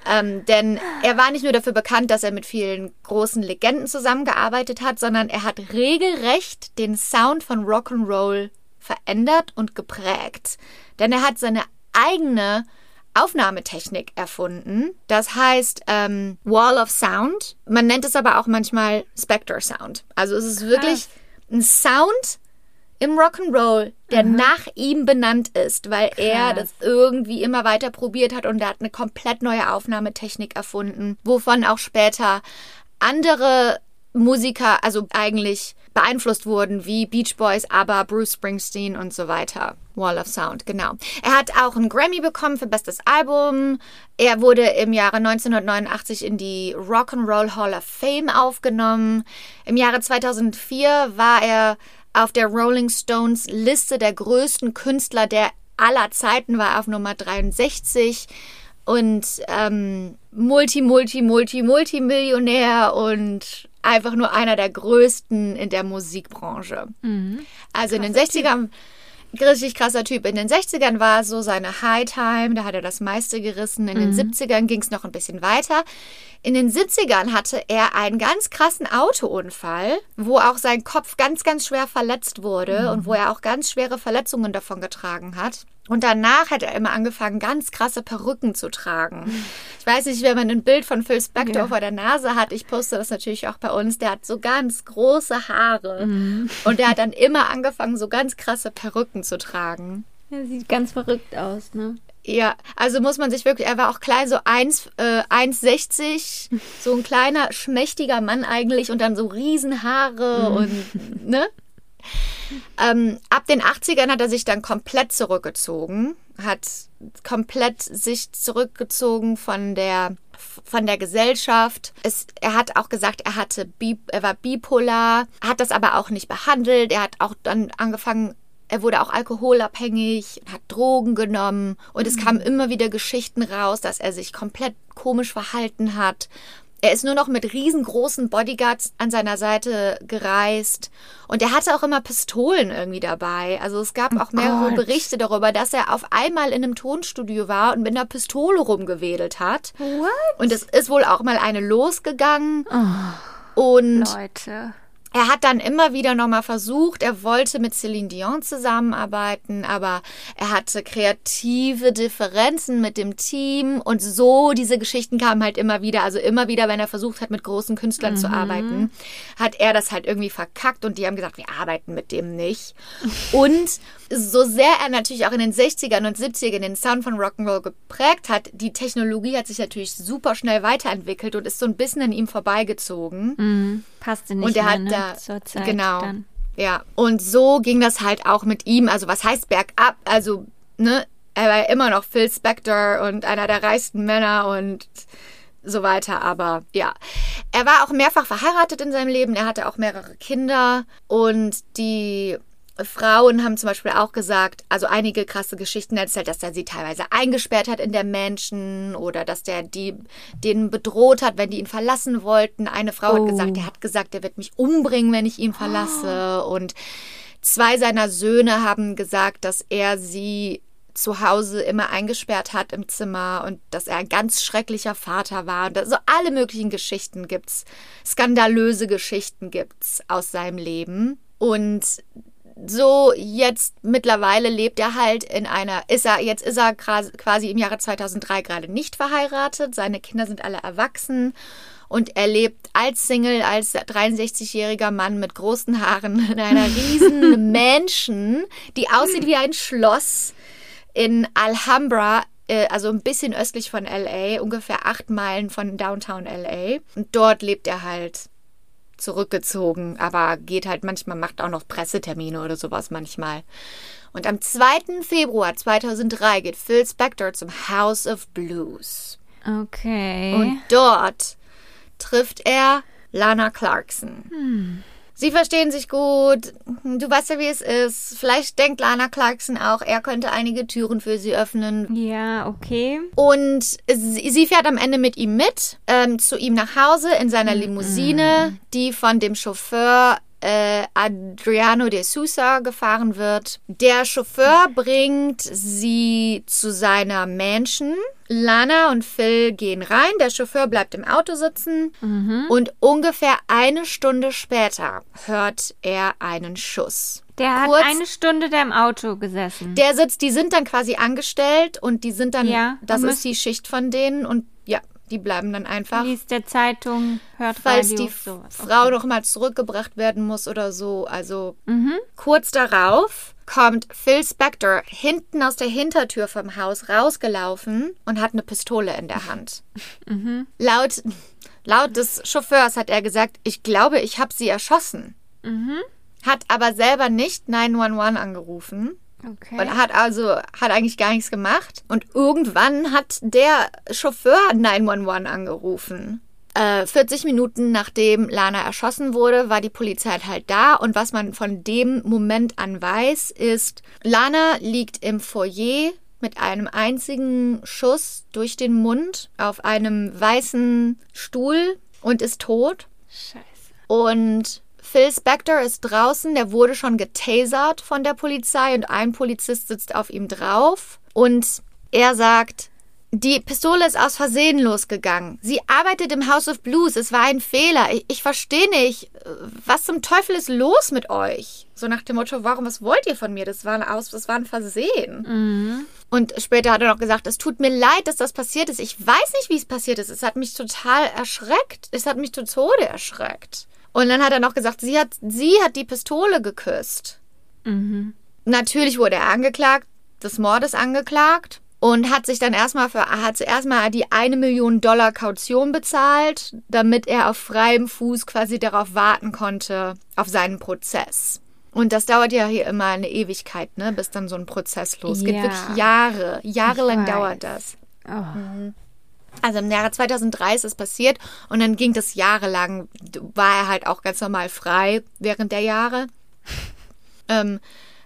Ähm, denn er war nicht nur dafür bekannt, dass er mit vielen großen Legenden zusammengearbeitet hat, sondern er hat regelrecht den Sound von Rock'n'Roll verändert und geprägt. Denn er hat seine eigene Aufnahmetechnik erfunden. Das heißt ähm, Wall of Sound. Man nennt es aber auch manchmal Spectre Sound. Also es ist wirklich ein Sound im Rock'n'Roll, der mhm. nach ihm benannt ist, weil Krass. er das irgendwie immer weiter probiert hat und er hat eine komplett neue Aufnahmetechnik erfunden, wovon auch später andere Musiker, also eigentlich beeinflusst wurden, wie Beach Boys, aber Bruce Springsteen und so weiter. Wall of Sound, genau. Er hat auch einen Grammy bekommen für bestes Album. Er wurde im Jahre 1989 in die Rock'n'Roll Hall of Fame aufgenommen. Im Jahre 2004 war er auf der Rolling Stones Liste der größten Künstler der aller Zeiten, war auf Nummer 63 und ähm, Multi, Multi, Multi, Multimillionär und einfach nur einer der größten in der Musikbranche. Mhm. Also in den 60ern, richtig krasser Typ. In den 60ern war so seine High Time, da hat er das meiste gerissen. In mhm. den 70ern ging es noch ein bisschen weiter. In den 70ern hatte er einen ganz krassen Autounfall, wo auch sein Kopf ganz, ganz schwer verletzt wurde mhm. und wo er auch ganz schwere Verletzungen davon getragen hat. Und danach hat er immer angefangen, ganz krasse Perücken zu tragen. Ich weiß nicht, wenn man ein Bild von Phil Spector ja. vor der Nase hat, ich poste das natürlich auch bei uns, der hat so ganz große Haare. Mhm. Und der hat dann immer angefangen, so ganz krasse Perücken zu tragen. Er sieht ganz verrückt aus, ne? Ja, also muss man sich wirklich, er war auch klein, so 1, äh, 1,60, so ein kleiner, schmächtiger Mann eigentlich und dann so Riesenhaare mhm. und, ne? Ähm, ab den 80ern hat er sich dann komplett zurückgezogen, hat komplett sich zurückgezogen von der von der Gesellschaft. Es, er hat auch gesagt, er hatte er war bipolar, hat das aber auch nicht behandelt. Er hat auch dann angefangen er wurde auch alkoholabhängig, hat Drogen genommen und mhm. es kamen immer wieder Geschichten raus, dass er sich komplett komisch verhalten hat er ist nur noch mit riesengroßen Bodyguards an seiner Seite gereist. Und er hatte auch immer Pistolen irgendwie dabei. Also es gab auch mehrere oh Berichte darüber, dass er auf einmal in einem Tonstudio war und mit einer Pistole rumgewedelt hat. What? Und es ist wohl auch mal eine losgegangen. Oh, und Leute. Er hat dann immer wieder nochmal versucht, er wollte mit Celine Dion zusammenarbeiten, aber er hatte kreative Differenzen mit dem Team und so, diese Geschichten kamen halt immer wieder. Also immer wieder, wenn er versucht hat, mit großen Künstlern mhm. zu arbeiten, hat er das halt irgendwie verkackt und die haben gesagt, wir arbeiten mit dem nicht. Und so sehr er natürlich auch in den 60ern und 70ern den Sound von Rock'n'Roll geprägt hat, die Technologie hat sich natürlich super schnell weiterentwickelt und ist so ein bisschen an ihm vorbeigezogen. Mhm. Passte nicht und er mehr, hat ne? da Zur Zeit genau. Dann. Ja, und so ging das halt auch mit ihm. Also was heißt bergab? Also, ne, er war immer noch Phil Spector und einer der reichsten Männer und so weiter. Aber ja, er war auch mehrfach verheiratet in seinem Leben. Er hatte auch mehrere Kinder und die Frauen haben zum Beispiel auch gesagt, also einige krasse Geschichten erzählt, dass er sie teilweise eingesperrt hat in der Mansion oder dass der die denen bedroht hat, wenn die ihn verlassen wollten. Eine Frau oh. hat gesagt, er hat gesagt, er wird mich umbringen, wenn ich ihn verlasse. Oh. Und zwei seiner Söhne haben gesagt, dass er sie zu Hause immer eingesperrt hat im Zimmer und dass er ein ganz schrecklicher Vater war. Und so alle möglichen Geschichten gibt's, skandalöse Geschichten gibt's aus seinem Leben. Und so jetzt mittlerweile lebt er halt in einer, ist er, jetzt ist er quasi im Jahre 2003 gerade nicht verheiratet, seine Kinder sind alle erwachsen und er lebt als Single, als 63-jähriger Mann mit großen Haaren in einer riesen Mansion, die aussieht wie ein Schloss in Alhambra, äh, also ein bisschen östlich von LA, ungefähr acht Meilen von Downtown LA. Und dort lebt er halt zurückgezogen, aber geht halt manchmal, macht auch noch Pressetermine oder sowas manchmal. Und am 2. Februar 2003 geht Phil Spector zum House of Blues. Okay. Und dort trifft er Lana Clarkson. Hm. Sie verstehen sich gut. Du weißt ja, wie es ist. Vielleicht denkt Lana Clarkson auch, er könnte einige Türen für sie öffnen. Ja, okay. Und sie fährt am Ende mit ihm mit, ähm, zu ihm nach Hause in seiner Limousine, die von dem Chauffeur äh, Adriano de Sousa gefahren wird. Der Chauffeur bringt sie zu seiner Mansion. Lana und Phil gehen rein, der Chauffeur bleibt im Auto sitzen mhm. und ungefähr eine Stunde später hört er einen Schuss. Der Kurz, hat eine Stunde da im Auto gesessen. Der sitzt, die sind dann quasi angestellt und die sind dann, ja, das ist die Schicht von denen und die bleiben dann einfach. Liest der Zeitung, hört Falls Radio, die so. Frau noch mal zurückgebracht werden muss oder so. Also mhm. kurz darauf kommt Phil Spector hinten aus der Hintertür vom Haus rausgelaufen und hat eine Pistole in der Hand. Mhm. Laut, laut des Chauffeurs hat er gesagt, ich glaube, ich habe sie erschossen. Mhm. Hat aber selber nicht 911 angerufen. Okay. Und hat also, hat eigentlich gar nichts gemacht. Und irgendwann hat der Chauffeur 911 angerufen. Äh, 40 Minuten nachdem Lana erschossen wurde, war die Polizei halt da. Und was man von dem Moment an weiß, ist, Lana liegt im Foyer mit einem einzigen Schuss durch den Mund auf einem weißen Stuhl und ist tot. Scheiße. Und Phil Spector ist draußen, der wurde schon getasert von der Polizei und ein Polizist sitzt auf ihm drauf und er sagt, Die Pistole ist aus Versehen losgegangen. Sie arbeitet im House of Blues. Es war ein Fehler. Ich, ich verstehe nicht. Was zum Teufel ist los mit euch? So nach dem Motto, warum, was wollt ihr von mir? Das war ein, aus, das war ein Versehen. Mhm. Und später hat er noch gesagt, es tut mir leid, dass das passiert ist. Ich weiß nicht, wie es passiert ist. Es hat mich total erschreckt. Es hat mich zu Tode erschreckt. Und dann hat er noch gesagt, sie hat, sie hat die Pistole geküsst. Mhm. Natürlich wurde er angeklagt, des Mordes angeklagt und hat sich dann erstmal für, hat zuerst mal die eine Million Dollar Kaution bezahlt, damit er auf freiem Fuß quasi darauf warten konnte, auf seinen Prozess. Und das dauert ja hier immer eine Ewigkeit, ne, bis dann so ein Prozess losgeht. Ja. Wirklich Jahre, jahrelang dauert das. Oh. Also im Jahre 2003 ist es passiert und dann ging das jahrelang, war er halt auch ganz normal frei während der Jahre. ähm,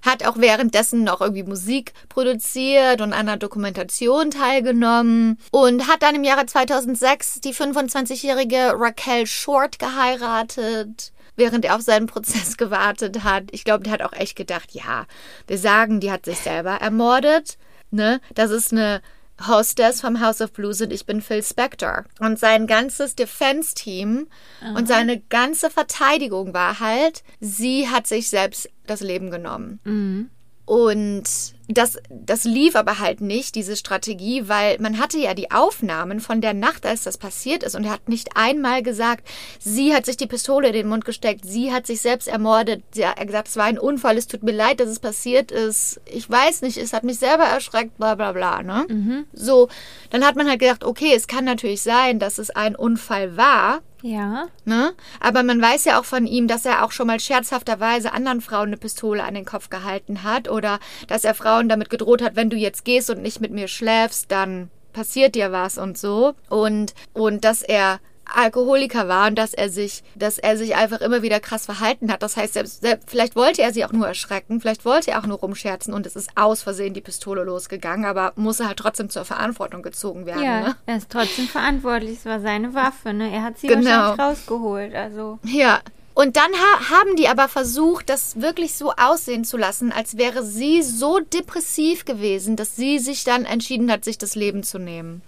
hat auch währenddessen noch irgendwie Musik produziert und an einer Dokumentation teilgenommen und hat dann im Jahre 2006 die 25-jährige Raquel Short geheiratet, während er auf seinen Prozess gewartet hat. Ich glaube, der hat auch echt gedacht, ja, wir sagen, die hat sich selber ermordet. Ne? Das ist eine Hostess vom House of Blues und ich bin Phil Spector. Und sein ganzes Defense-Team und seine ganze Verteidigung war halt, sie hat sich selbst das Leben genommen. Mhm. Und das, das lief aber halt nicht, diese Strategie, weil man hatte ja die Aufnahmen von der Nacht, als das passiert ist. Und er hat nicht einmal gesagt, sie hat sich die Pistole in den Mund gesteckt, sie hat sich selbst ermordet. Sie hat gesagt, es war ein Unfall, es tut mir leid, dass es passiert ist. Ich weiß nicht, es hat mich selber erschreckt, bla bla bla. Ne? So, dann hat man halt gedacht, okay, es kann natürlich sein, dass es ein Unfall war. Ja. Ne? Aber man weiß ja auch von ihm, dass er auch schon mal scherzhafterweise anderen Frauen eine Pistole an den Kopf gehalten hat oder dass er Frauen damit gedroht hat, wenn du jetzt gehst und nicht mit mir schläfst, dann passiert dir was und so. Und, und dass er Alkoholiker war und dass er sich, dass er sich einfach immer wieder krass verhalten hat. Das heißt, selbst, selbst, vielleicht wollte er sie auch nur erschrecken, vielleicht wollte er auch nur rumscherzen und es ist aus Versehen die Pistole losgegangen, aber muss er halt trotzdem zur Verantwortung gezogen werden. Ja, Ne? er ist trotzdem verantwortlich. Es war seine Waffe, ne? Er hat sie Genau. wahrscheinlich rausgeholt. Also. Ja. Und dann ha haben die aber versucht, das wirklich so aussehen zu lassen, als wäre sie so depressiv gewesen, dass sie sich dann entschieden hat, sich das Leben zu nehmen.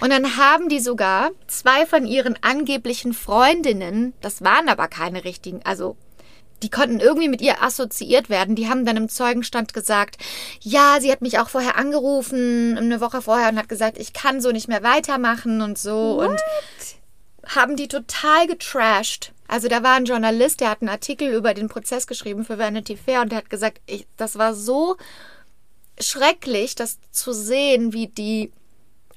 Und dann haben die sogar zwei von ihren angeblichen Freundinnen, das waren aber keine richtigen, also die konnten irgendwie mit ihr assoziiert werden. Die haben dann im Zeugenstand gesagt, ja, sie hat mich auch vorher angerufen, eine Woche vorher und hat gesagt, ich kann so nicht mehr weitermachen und so. Und haben die total getrashed. Also da war ein Journalist, der hat einen Artikel über den Prozess geschrieben für Vanity Fair und der hat gesagt, ich, das war so schrecklich, das zu sehen, wie die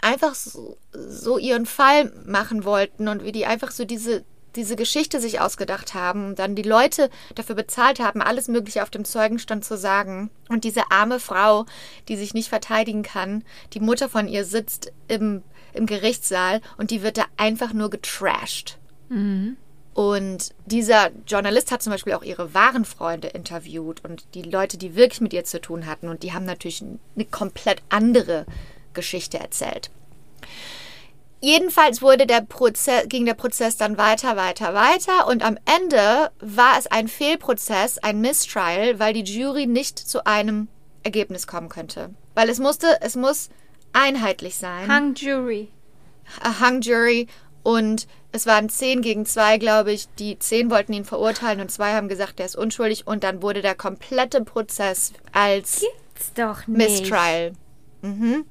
einfach so, so ihren Fall machen wollten und wie die einfach so diese diese Geschichte sich ausgedacht haben und dann die Leute dafür bezahlt haben, alles Mögliche auf dem Zeugenstand zu sagen. Und diese arme Frau, die sich nicht verteidigen kann, die Mutter von ihr sitzt im, im Gerichtssaal und die wird da einfach nur getrashed. Und dieser Journalist hat zum Beispiel auch ihre wahren Freunde interviewt und die Leute, die wirklich mit ihr zu tun hatten. Und die haben natürlich eine komplett andere Geschichte erzählt. Jedenfalls wurde der Prozess, ging der Prozess dann weiter, weiter, weiter und am Ende war es ein Fehlprozess, ein Mistrial, weil die Jury nicht zu einem Ergebnis kommen könnte. Weil es musste, es muss einheitlich sein. Hung Jury. A Hung Jury und es waren zehn gegen zwei, glaube ich. Die zehn wollten ihn verurteilen und zwei haben gesagt, er ist unschuldig und dann wurde der komplette Prozess als Gibt's doch nicht. Mistrial. Mhm.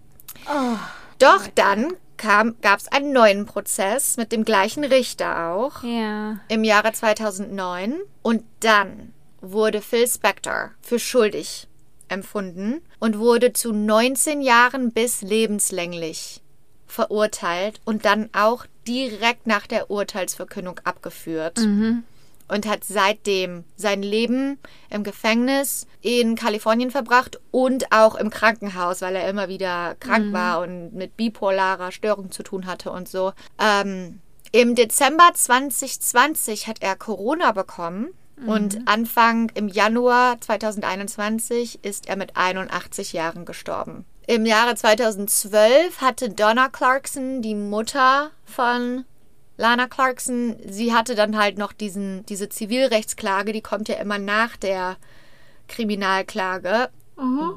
Oh. Doch dann gab es einen neuen Prozess mit dem gleichen Richter auch Ja. im Jahre 2009 und dann wurde Phil Spector für schuldig empfunden und wurde zu 19 Jahren bis lebenslänglich verurteilt und dann auch direkt nach der Urteilsverkündung abgeführt Mhm. und hat seitdem sein Leben im Gefängnis in Kalifornien verbracht und auch im Krankenhaus, weil er immer wieder krank war und mit bipolarer Störung zu tun hatte und so. Ähm, Im Dezember 2020 hat er Corona bekommen und Anfang im Januar 2021 ist er mit 81 Jahren gestorben. Im Jahre 2012 hatte Donna Clarkson, die Mutter von Lana Clarkson, sie hatte dann halt noch diesen, diese Zivilrechtsklage, die kommt ja immer nach der Kriminalklage.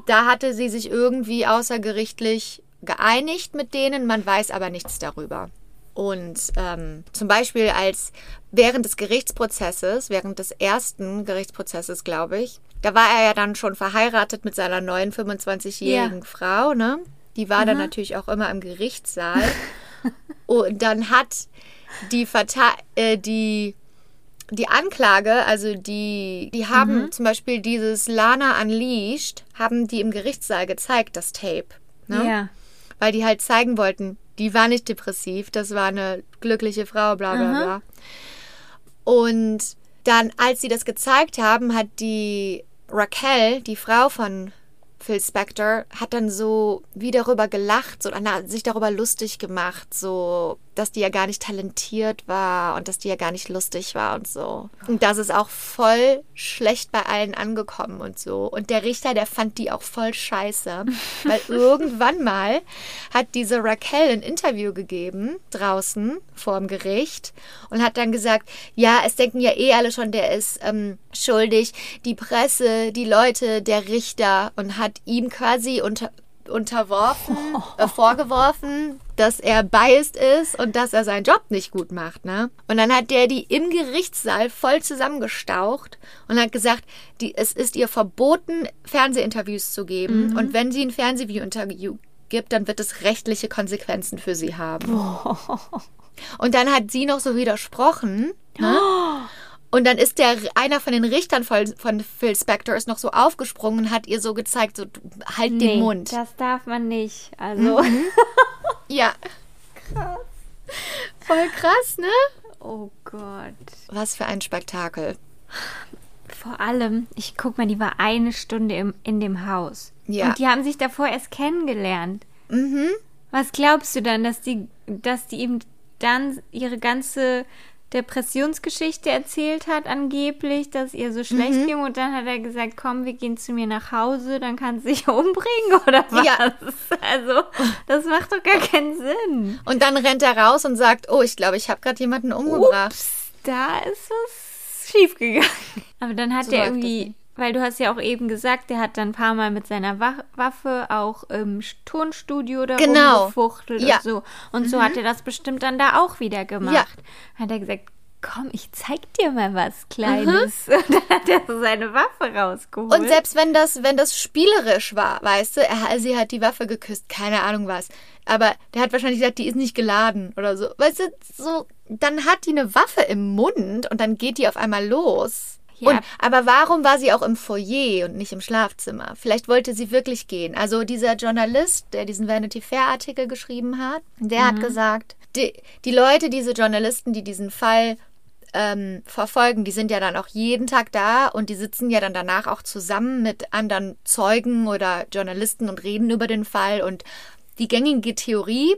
Da hatte sie sich irgendwie außergerichtlich geeinigt mit denen, man weiß aber nichts darüber. Und ähm, zum Beispiel als während des Gerichtsprozesses, während des ersten Gerichtsprozesses, glaube ich, da war er ja dann schon verheiratet mit seiner neuen 25-jährigen Ja. Frau, ne? Die war dann natürlich auch immer im Gerichtssaal. Und dann hat die, Verte äh, die, die Anklage, also die, die haben zum Beispiel dieses Lana Unleashed, haben die im Gerichtssaal gezeigt, das Tape. Ne? Ja. Weil die halt zeigen wollten, die war nicht depressiv, das war eine glückliche Frau, bla bla bla. Und dann, als sie das gezeigt haben, hat die Raquel, die Frau von Phil Spector, hat dann so wie darüber gelacht, so sich darüber lustig gemacht, so, dass die ja gar nicht talentiert war und dass die ja gar nicht lustig war und so. Und das ist auch voll schlecht bei allen angekommen und so. Und der Richter, der fand die auch voll scheiße, weil irgendwann mal hat diese Raquel ein Interview gegeben, draußen vor dem Gericht, und hat dann gesagt, ja, es denken ja eh alle schon, der ist ähm, schuldig, die Presse, die Leute, der Richter, und hat ihm quasi unter unterworfen, äh, vorgeworfen, dass er biased ist und dass er seinen Job nicht gut macht, ne? Und dann hat der die im Gerichtssaal voll zusammengestaucht und hat gesagt, die, es ist ihr verboten, Fernsehinterviews zu geben. Und wenn sie ein Fernsehinterview gibt, dann wird es rechtliche Konsequenzen für sie haben. Und dann hat sie noch so widersprochen. Ne? Und dann ist der einer von den Richtern von, von Phil Spector ist noch so aufgesprungen und hat ihr so gezeigt, so halt Nee, den Mund. das darf man nicht. Also, Ja. Krass. Voll krass, ne? oh Gott. Was für ein Spektakel. Vor allem, ich guck mal, die war eine Stunde im, in dem Haus. Ja. Und die haben sich davor erst kennengelernt. Mhm. Was glaubst du dann, dass die, dass die ihm dann ihre ganze Depressionsgeschichte erzählt hat, angeblich, dass ihr so schlecht Mhm. ging und dann hat er gesagt, komm, wir gehen zu mir nach Hause, dann kann sie sich umbringen oder was? Ja. Also, das macht doch gar keinen Sinn. Und dann rennt er raus und sagt, oh, ich glaube, ich habe gerade jemanden umgebracht. Ups, da ist was schiefgegangen. Aber dann hat So er irgendwie. Weil du hast ja auch eben gesagt, der hat dann ein paar Mal mit seiner Wa Waffe auch im Tonstudio da Genau. rumgefuchtelt Ja. und so. Und so hat er das bestimmt dann da auch wieder gemacht. Ja. Hat er gesagt, komm, ich zeig dir mal was Kleines. Und dann hat er so seine Waffe rausgeholt. Und selbst wenn das, wenn das spielerisch war, weißt du, er, sie hat die Waffe geküsst, keine Ahnung was. Aber der hat wahrscheinlich gesagt, die ist nicht geladen oder so. Weißt du, so, dann hat die eine Waffe im Mund und dann geht die auf einmal los. Ja. Und, aber warum war sie auch im Foyer und nicht im Schlafzimmer? Vielleicht wollte sie wirklich gehen. Also dieser Journalist, der diesen Vanity Fair Artikel geschrieben hat, der hat gesagt, die, die Leute, diese Journalisten, die diesen Fall ähm, verfolgen, die sind ja dann auch jeden Tag da und die sitzen ja dann danach auch zusammen mit anderen Zeugen oder Journalisten und reden über den Fall. Und die gängige Theorie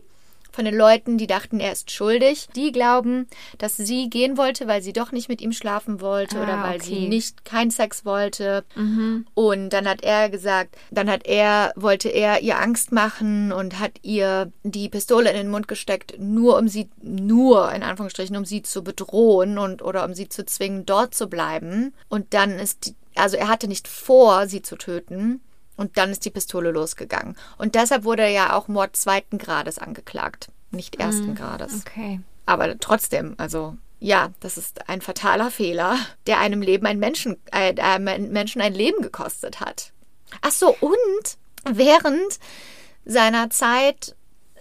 von den Leuten, die dachten, er ist schuldig, die glauben, dass sie gehen wollte, weil sie doch nicht mit ihm schlafen wollte oder Ah, weil okay. Mhm. sie nicht keinen Sex wollte. Und dann hat er gesagt, dann hat er, wollte er ihr Angst machen und hat ihr die Pistole in den Mund gesteckt, nur um sie, nur in Anführungsstrichen, um sie zu bedrohen und oder um sie zu zwingen, dort zu bleiben. Und dann ist, die, also er hatte nicht vor, sie zu töten. Und dann ist die Pistole losgegangen. Und deshalb wurde er ja auch Mord zweiten Grades angeklagt, nicht ersten Grades. okay. Aber trotzdem, also ja, das ist ein fataler Fehler, der einem Leben ein Menschen, äh, einem Menschen ein Leben gekostet hat. Ach so, und während seiner Zeit,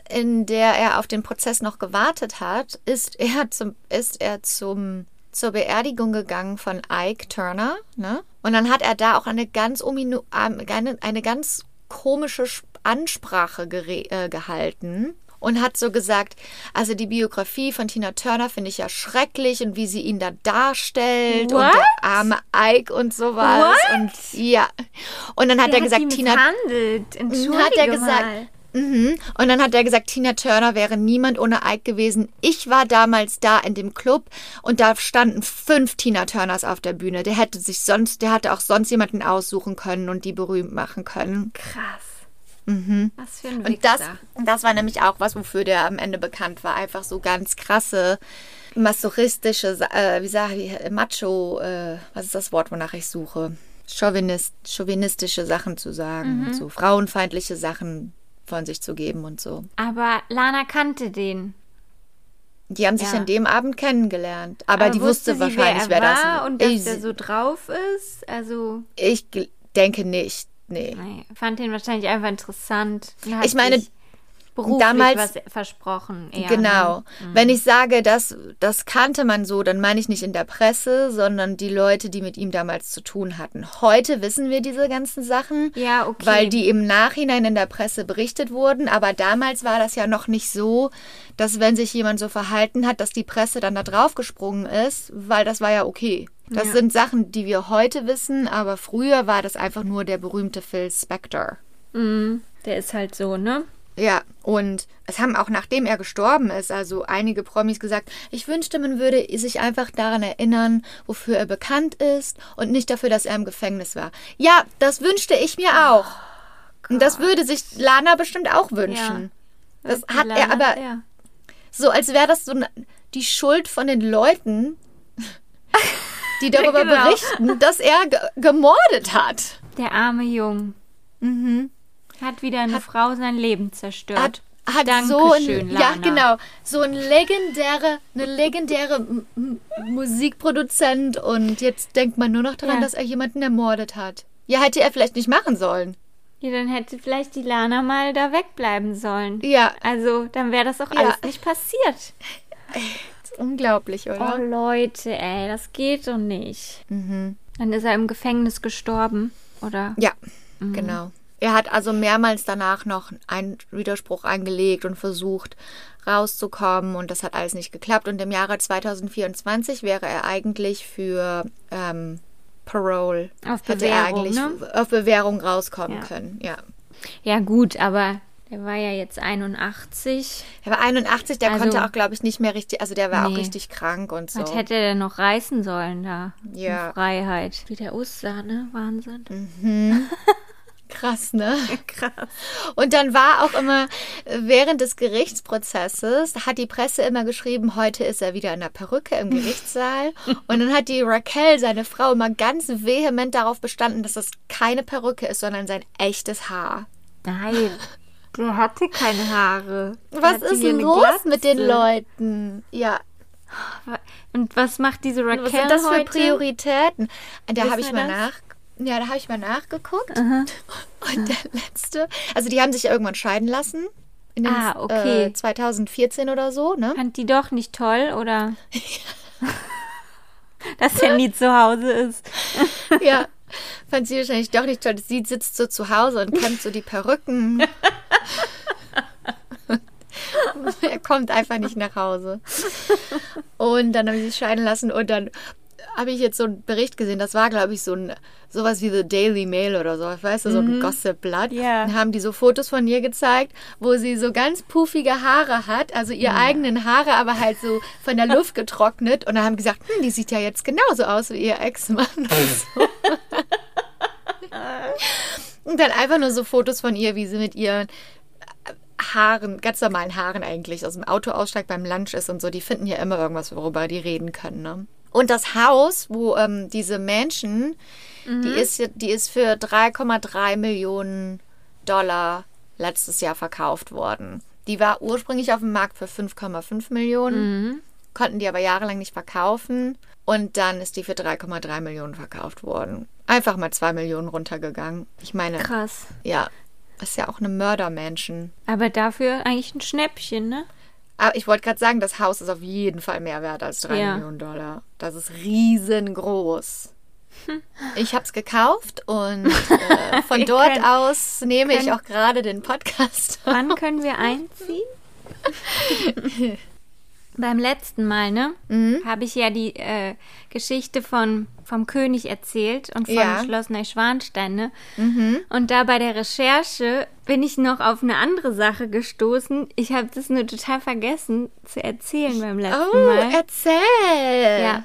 in der er auf den Prozess noch gewartet hat, ist er zum, ist er zum zur Beerdigung gegangen von Ike Turner, ne? Und dann hat er da auch eine ganz ominu ähm, eine, eine ganz komische Sp- Ansprache äh, gehalten und hat so gesagt, also die Biografie von Tina Turner finde ich ja schrecklich und wie sie ihn da darstellt und What? der arme Ike und sowas What? und ja. Und dann hat Der er gesagt, die Tina hat er gesagt. mal. Mhm. Und dann hat er gesagt, Tina Turner wäre niemand ohne Ike gewesen. Ich war damals da in dem Club und da standen fünf Tina Turners auf der Bühne. Der hätte sich sonst, der hatte auch sonst jemanden aussuchen können und die berühmt machen können. Krass. Mhm. Was für ein Und das, Wichser. das war nämlich auch was, wofür der am Ende bekannt war. Einfach so ganz krasse, masochistische, äh, wie sage ich, Macho, äh, was ist das Wort, wonach ich suche? Chauvinist, chauvinistische Sachen zu sagen, so frauenfeindliche Sachen von sich zu geben und so. Aber Lana kannte den. Die haben sich Ja. an dem Abend kennengelernt. Aber, die wusste, sie, wahrscheinlich, wer, wer, er war das und dass ich, der so drauf ist. Also, ich denke nicht. Nee. nee, fand den wahrscheinlich einfach interessant. Ich meine, beruflich damals- was versprochen. Eher, Genau. Ne? Wenn ich sage, das, das kannte man so, dann meine ich nicht in der Presse, sondern die Leute, die mit ihm damals zu tun hatten. Heute wissen wir diese ganzen Sachen, Ja, okay. weil die im Nachhinein in der Presse berichtet wurden. Aber damals war das ja noch nicht so, dass wenn sich jemand so verhalten hat, dass die Presse dann da drauf gesprungen ist, weil das war ja okay. Das Ja. sind Sachen, die wir heute wissen, aber früher war das einfach nur der berühmte Phil Spector. Mhm. Der ist halt so, ne? Ja, und es haben auch nachdem er gestorben ist, also einige Promis gesagt, ich wünschte, man würde sich einfach daran erinnern, wofür er bekannt ist und nicht dafür, dass er im Gefängnis war. Ja, das wünschte ich mir auch. und das würde sich Lana bestimmt auch wünschen. Das Die hat er Lana- aber Ja. so, als wäre das so die Schuld von den Leuten, die darüber Genau. berichten, dass er ge gemordet hat. Der arme Jung. Mhm. Hat wieder eine Frau sein Leben zerstört. hat, hat so ein, ja Lana. genau, so ein legendäre, eine legendäre M M Musikproduzent und jetzt denkt man nur noch daran, Ja. dass er jemanden ermordet hat. Ja, hätte er vielleicht nicht machen sollen. Ja, dann hätte vielleicht die Lana mal da wegbleiben sollen. Ja, Also, dann wäre das auch Ja. alles nicht passiert. ist unglaublich, Oh, oder? Leute, ey, das geht doch nicht. Mhm. Dann ist er im Gefängnis gestorben, oder? Ja, Mhm. genau. Er hat also mehrmals danach noch einen Widerspruch eingelegt und versucht rauszukommen und das hat alles nicht geklappt. Und im Jahre 2024 wäre er eigentlich für ähm, Parole, Auf hätte er Bewährung, eigentlich ne? auf Bewährung rauskommen Ja. können. Ja. Ja, gut, aber der war ja jetzt 81. Er war 81, der Also- konnte auch, glaube ich, nicht mehr richtig, also der war auch Nee. richtig krank und so. Was hätte er denn noch reißen sollen da? Ja. In Freiheit. Wie der aussah, ne? Wahnsinn. Krass, ne? Krass. Und dann war auch immer äh, während des Gerichtsprozesses, hat die Presse immer geschrieben, heute ist er wieder in der Perücke im Gerichtssaal. Und dann hat die Raquel, seine Frau, immer ganz vehement darauf bestanden, dass das keine Perücke ist, sondern sein echtes Haar. Nein. Der hatte keine Haare. Der Was ist denn los mit den Glatze. Leuten? Ja, Und was macht diese Raquel was sind das für heute? Prioritäten? Da habe ich mal das? nach. Ja, da habe ich mal nachgeguckt. Und der letzte, also die haben sich ja irgendwann scheiden lassen. In den, Ah, okay. äh, 2014 oder so, ne? Fand die doch nicht toll, oder? Dass er nie zu Hause ist. Ja. Fand sie wahrscheinlich doch nicht toll. Sie sitzt so zu Hause und kämmt so die Perücken. er kommt einfach nicht nach Hause. Und dann haben sie sich scheiden lassen und dann habe ich jetzt so einen Bericht gesehen, das war, glaube ich, so ein sowas wie The Daily Mail oder so, weißt du, so ein Gossip-Blatt. Ja. Dann haben die so Fotos von ihr gezeigt, wo sie so ganz puffige Haare hat, also ihre eigenen Haare, aber halt so von der Luft getrocknet. Und dann haben gesagt, hm, die sieht ja jetzt genauso aus wie ihr Ex-Mann. Und, so. und dann einfach nur so Fotos von ihr, wie sie mit ihren Haaren, ganz normalen Haaren eigentlich, aus dem Auto aussteigt, beim Lunch ist und so. Die finden ja immer irgendwas, worüber die reden können. Ne? Und das Haus, wo ähm, diese Mansion, die, ist, die ist für 3,3 Millionen Dollar letztes Jahr verkauft worden. Die war ursprünglich auf dem Markt für 5,5 Millionen, konnten die aber jahrelang nicht verkaufen. Und dann ist die für 3,3 Millionen verkauft worden. Einfach mal 2 Millionen runtergegangen. Ich meine, Krass. ja, ist ja auch eine Mördermenschen. Aber dafür eigentlich ein Schnäppchen, ne? Aber ich wollte gerade sagen, das Haus ist auf jeden Fall mehr wert als 3 Ja. Millionen Dollar. Das ist riesengroß. Ich habe es gekauft und äh, von dort können- aus nehme ich können- auch gerade den Podcast. Wann können wir einziehen? Beim letzten Mal, ne? Mhm. Habe ich ja die äh, Geschichte von, vom König erzählt und von Ja. Mhm. Schloss Neuschwanstein, ne? Und da bei der Recherche bin ich noch auf eine andere Sache gestoßen. Ich habe das nur total vergessen zu erzählen beim letzten Oh, Mal. erzähl! Ja,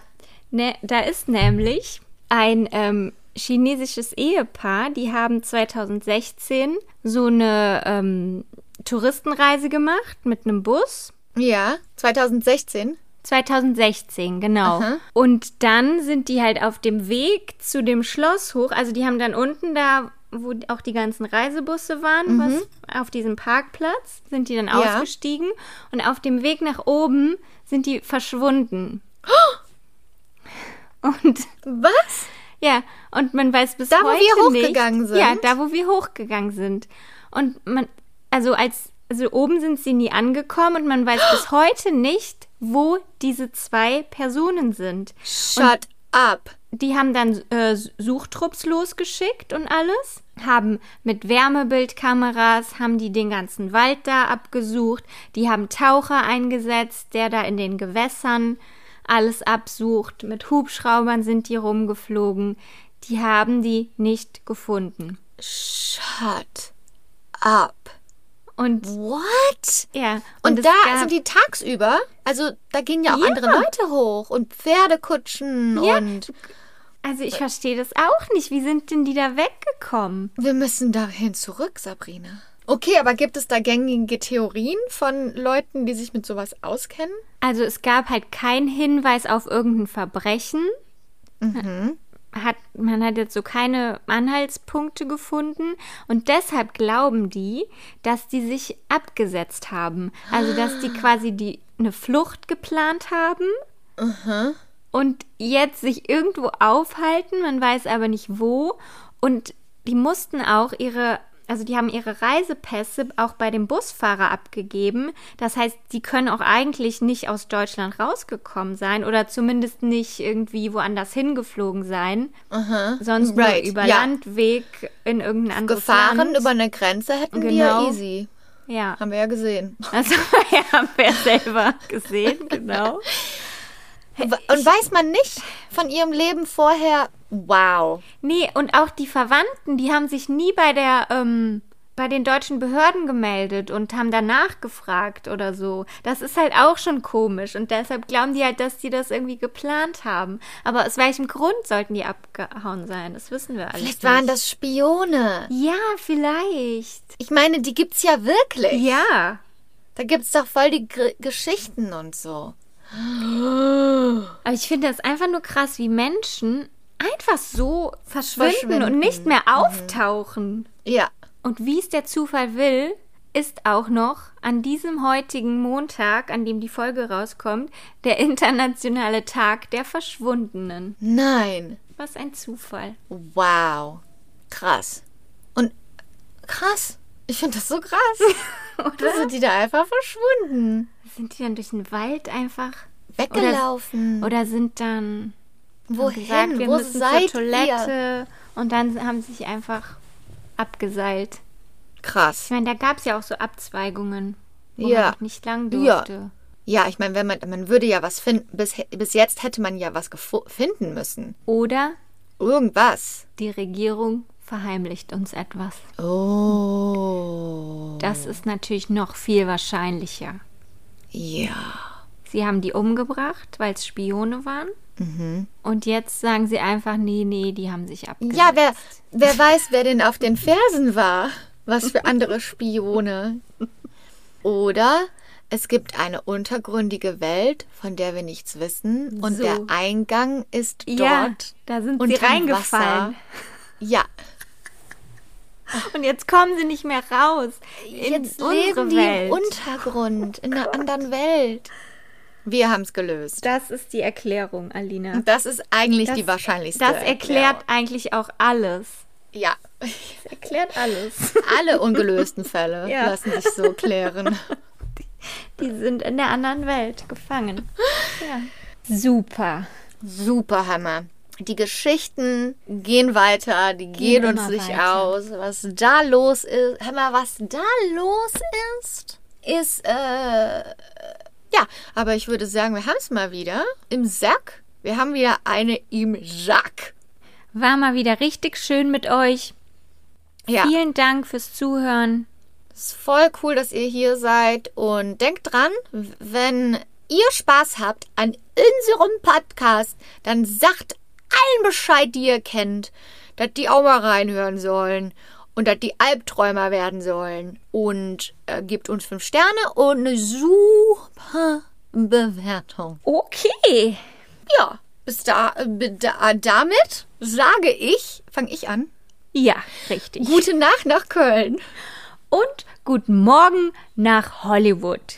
ne, da ist nämlich ein ähm, chinesisches Ehepaar, die haben 2016 so eine ähm, Touristenreise gemacht mit einem Bus. Ja, 2016. 2016, genau. Und dann sind die halt auf dem Weg zu dem Schloss hoch. Also die haben dann unten da wo auch die ganzen Reisebusse waren, was auf diesem Parkplatz, sind die dann Mhm. Ja. ausgestiegen und auf dem Weg nach oben sind die verschwunden. Und Was? ja, und man weiß bis Da, wo heute wir nicht, hochgegangen sind? Ja, da, wo wir hochgegangen sind. Und man, also als, also oben sind sie nie angekommen und man weiß bis heute nicht, wo diese zwei Personen sind. Shut up. Die haben dann äh, Suchtrupps losgeschickt und alles, haben mit Wärmebildkameras, haben die den ganzen Wald da abgesucht, die haben Taucher eingesetzt, der da in den Gewässern alles absucht, mit Hubschraubern sind die rumgeflogen, die haben die nicht gefunden. Shut up. Und What? ja, Und, es da gab- sind die tagsüber, also da gehen ja auch Ja. andere Leute hoch und Pferdekutschen Ja. und also ich verstehe das auch nicht, wie sind denn die da weggekommen? wir müssen dahin zurück, Sabrina. Okay, aber gibt es da gängige Theorien von Leuten, die sich mit sowas auskennen? Also es gab halt keinen Hinweis auf irgendein Verbrechen. Hat, man hat jetzt so keine Anhaltspunkte gefunden und deshalb glauben die, dass die sich abgesetzt haben. Also dass die quasi die eine Flucht geplant haben und jetzt sich irgendwo aufhalten, man weiß aber nicht wo. Und die mussten auch ihre, also die haben ihre Reisepässe auch bei dem Busfahrer abgegeben. Das heißt, die können auch eigentlich nicht aus Deutschland rausgekommen sein oder zumindest nicht irgendwie woanders hingeflogen sein. Sonst Right, nur über ja. Landweg in irgendein anderes Gefahren Land. über eine Grenze hätten wir Genau. easy. ja. Haben wir ja gesehen. Also ja, haben wir selber gesehen, genau. Und weiß man nicht von ihrem Leben vorher, wow. Nee, und auch die Verwandten, die haben sich nie bei der, ähm, bei den deutschen Behörden gemeldet und haben danach gefragt oder so. Das ist halt auch schon komisch und deshalb glauben die halt, dass die das irgendwie geplant haben. Aber aus welchem Grund sollten die abgehauen sein? Das wissen wir alles Vielleicht waren nicht. das Spione. Ja, vielleicht. Ich meine, die gibt's ja wirklich. Ja. Da gibt's doch voll die G Geschichten und so. Aber ich finde das einfach nur krass, wie Menschen einfach so verschwinden, Verschwinden. und nicht mehr auftauchen. Ja. Und wie es der Zufall will, ist auch noch an diesem heutigen Montag, an dem die Folge rauskommt, der internationale Tag der Verschwundenen. Nein. Was ein Zufall. Wow. Krass. Und krass. Ich finde das so krass. Oder sind die da einfach verschwunden? Sind die dann durch den Wald einfach Weggelaufen. oder sind dann Wohin? gesagt, wir Wo müssen seid zur Toilette und dann haben sie sich einfach abgeseilt. ihr? Krass. Ich meine, da gab es ja auch so Abzweigungen, wo Ja. man nicht lang Ja. durfte. Ja, ich meine, wenn man, man würde ja was finden. Bis, bis jetzt hätte man ja was finden müssen. Oder Irgendwas. die Regierung verheimlicht uns etwas. Oh. Das ist natürlich noch viel wahrscheinlicher. Ja. Sie haben die umgebracht, weil es Spione waren. Und jetzt sagen sie einfach, nee, nee, die haben sich abgesetzt. Ja, wer, wer weiß, wer denn auf den Fersen war. Was für andere Spione. Oder es gibt eine untergründige Welt, von der wir nichts wissen. Und So. der Eingang ist dort. ja, da sind sie reingefallen. Wasser. Ja. Und jetzt kommen sie nicht mehr raus. In Jetzt unsere leben die Welt. im Untergrund, in einer anderen Welt. Wir haben es gelöst. das ist die Erklärung, Alina. Das ist eigentlich Das- die wahrscheinlichste. Das erklärt eigentlich auch alles. Ja. Das erklärt alles. Alle ungelösten Fälle Ja. lassen sich so klären. Die sind in der anderen Welt gefangen. Ja. Super. Super Hammer. Die Geschichten gehen weiter, die gehen, uns immer nicht weiter. aus. Was da los ist, Hammer, was da los ist, ist, äh, ja, aber ich würde sagen, wir haben es mal wieder im Sack. Wir haben wieder eine im Sack. War mal wieder richtig schön mit euch. Ja, Vielen Dank fürs Zuhören. ist voll cool, dass ihr hier seid. Und denkt dran, wenn ihr Spaß habt an unserem Podcast, dann sagt allen Bescheid, die ihr kennt, dass die auch mal reinhören sollen und dass die Albträumer werden sollen. Und äh, gebt uns fünf Sterne und eine super Bewertung. Okay. Ja, bis da, äh, da damit sage ich, fange ich an. Ja, richtig. Gute Nacht nach Köln. Und guten Morgen nach Hollywood.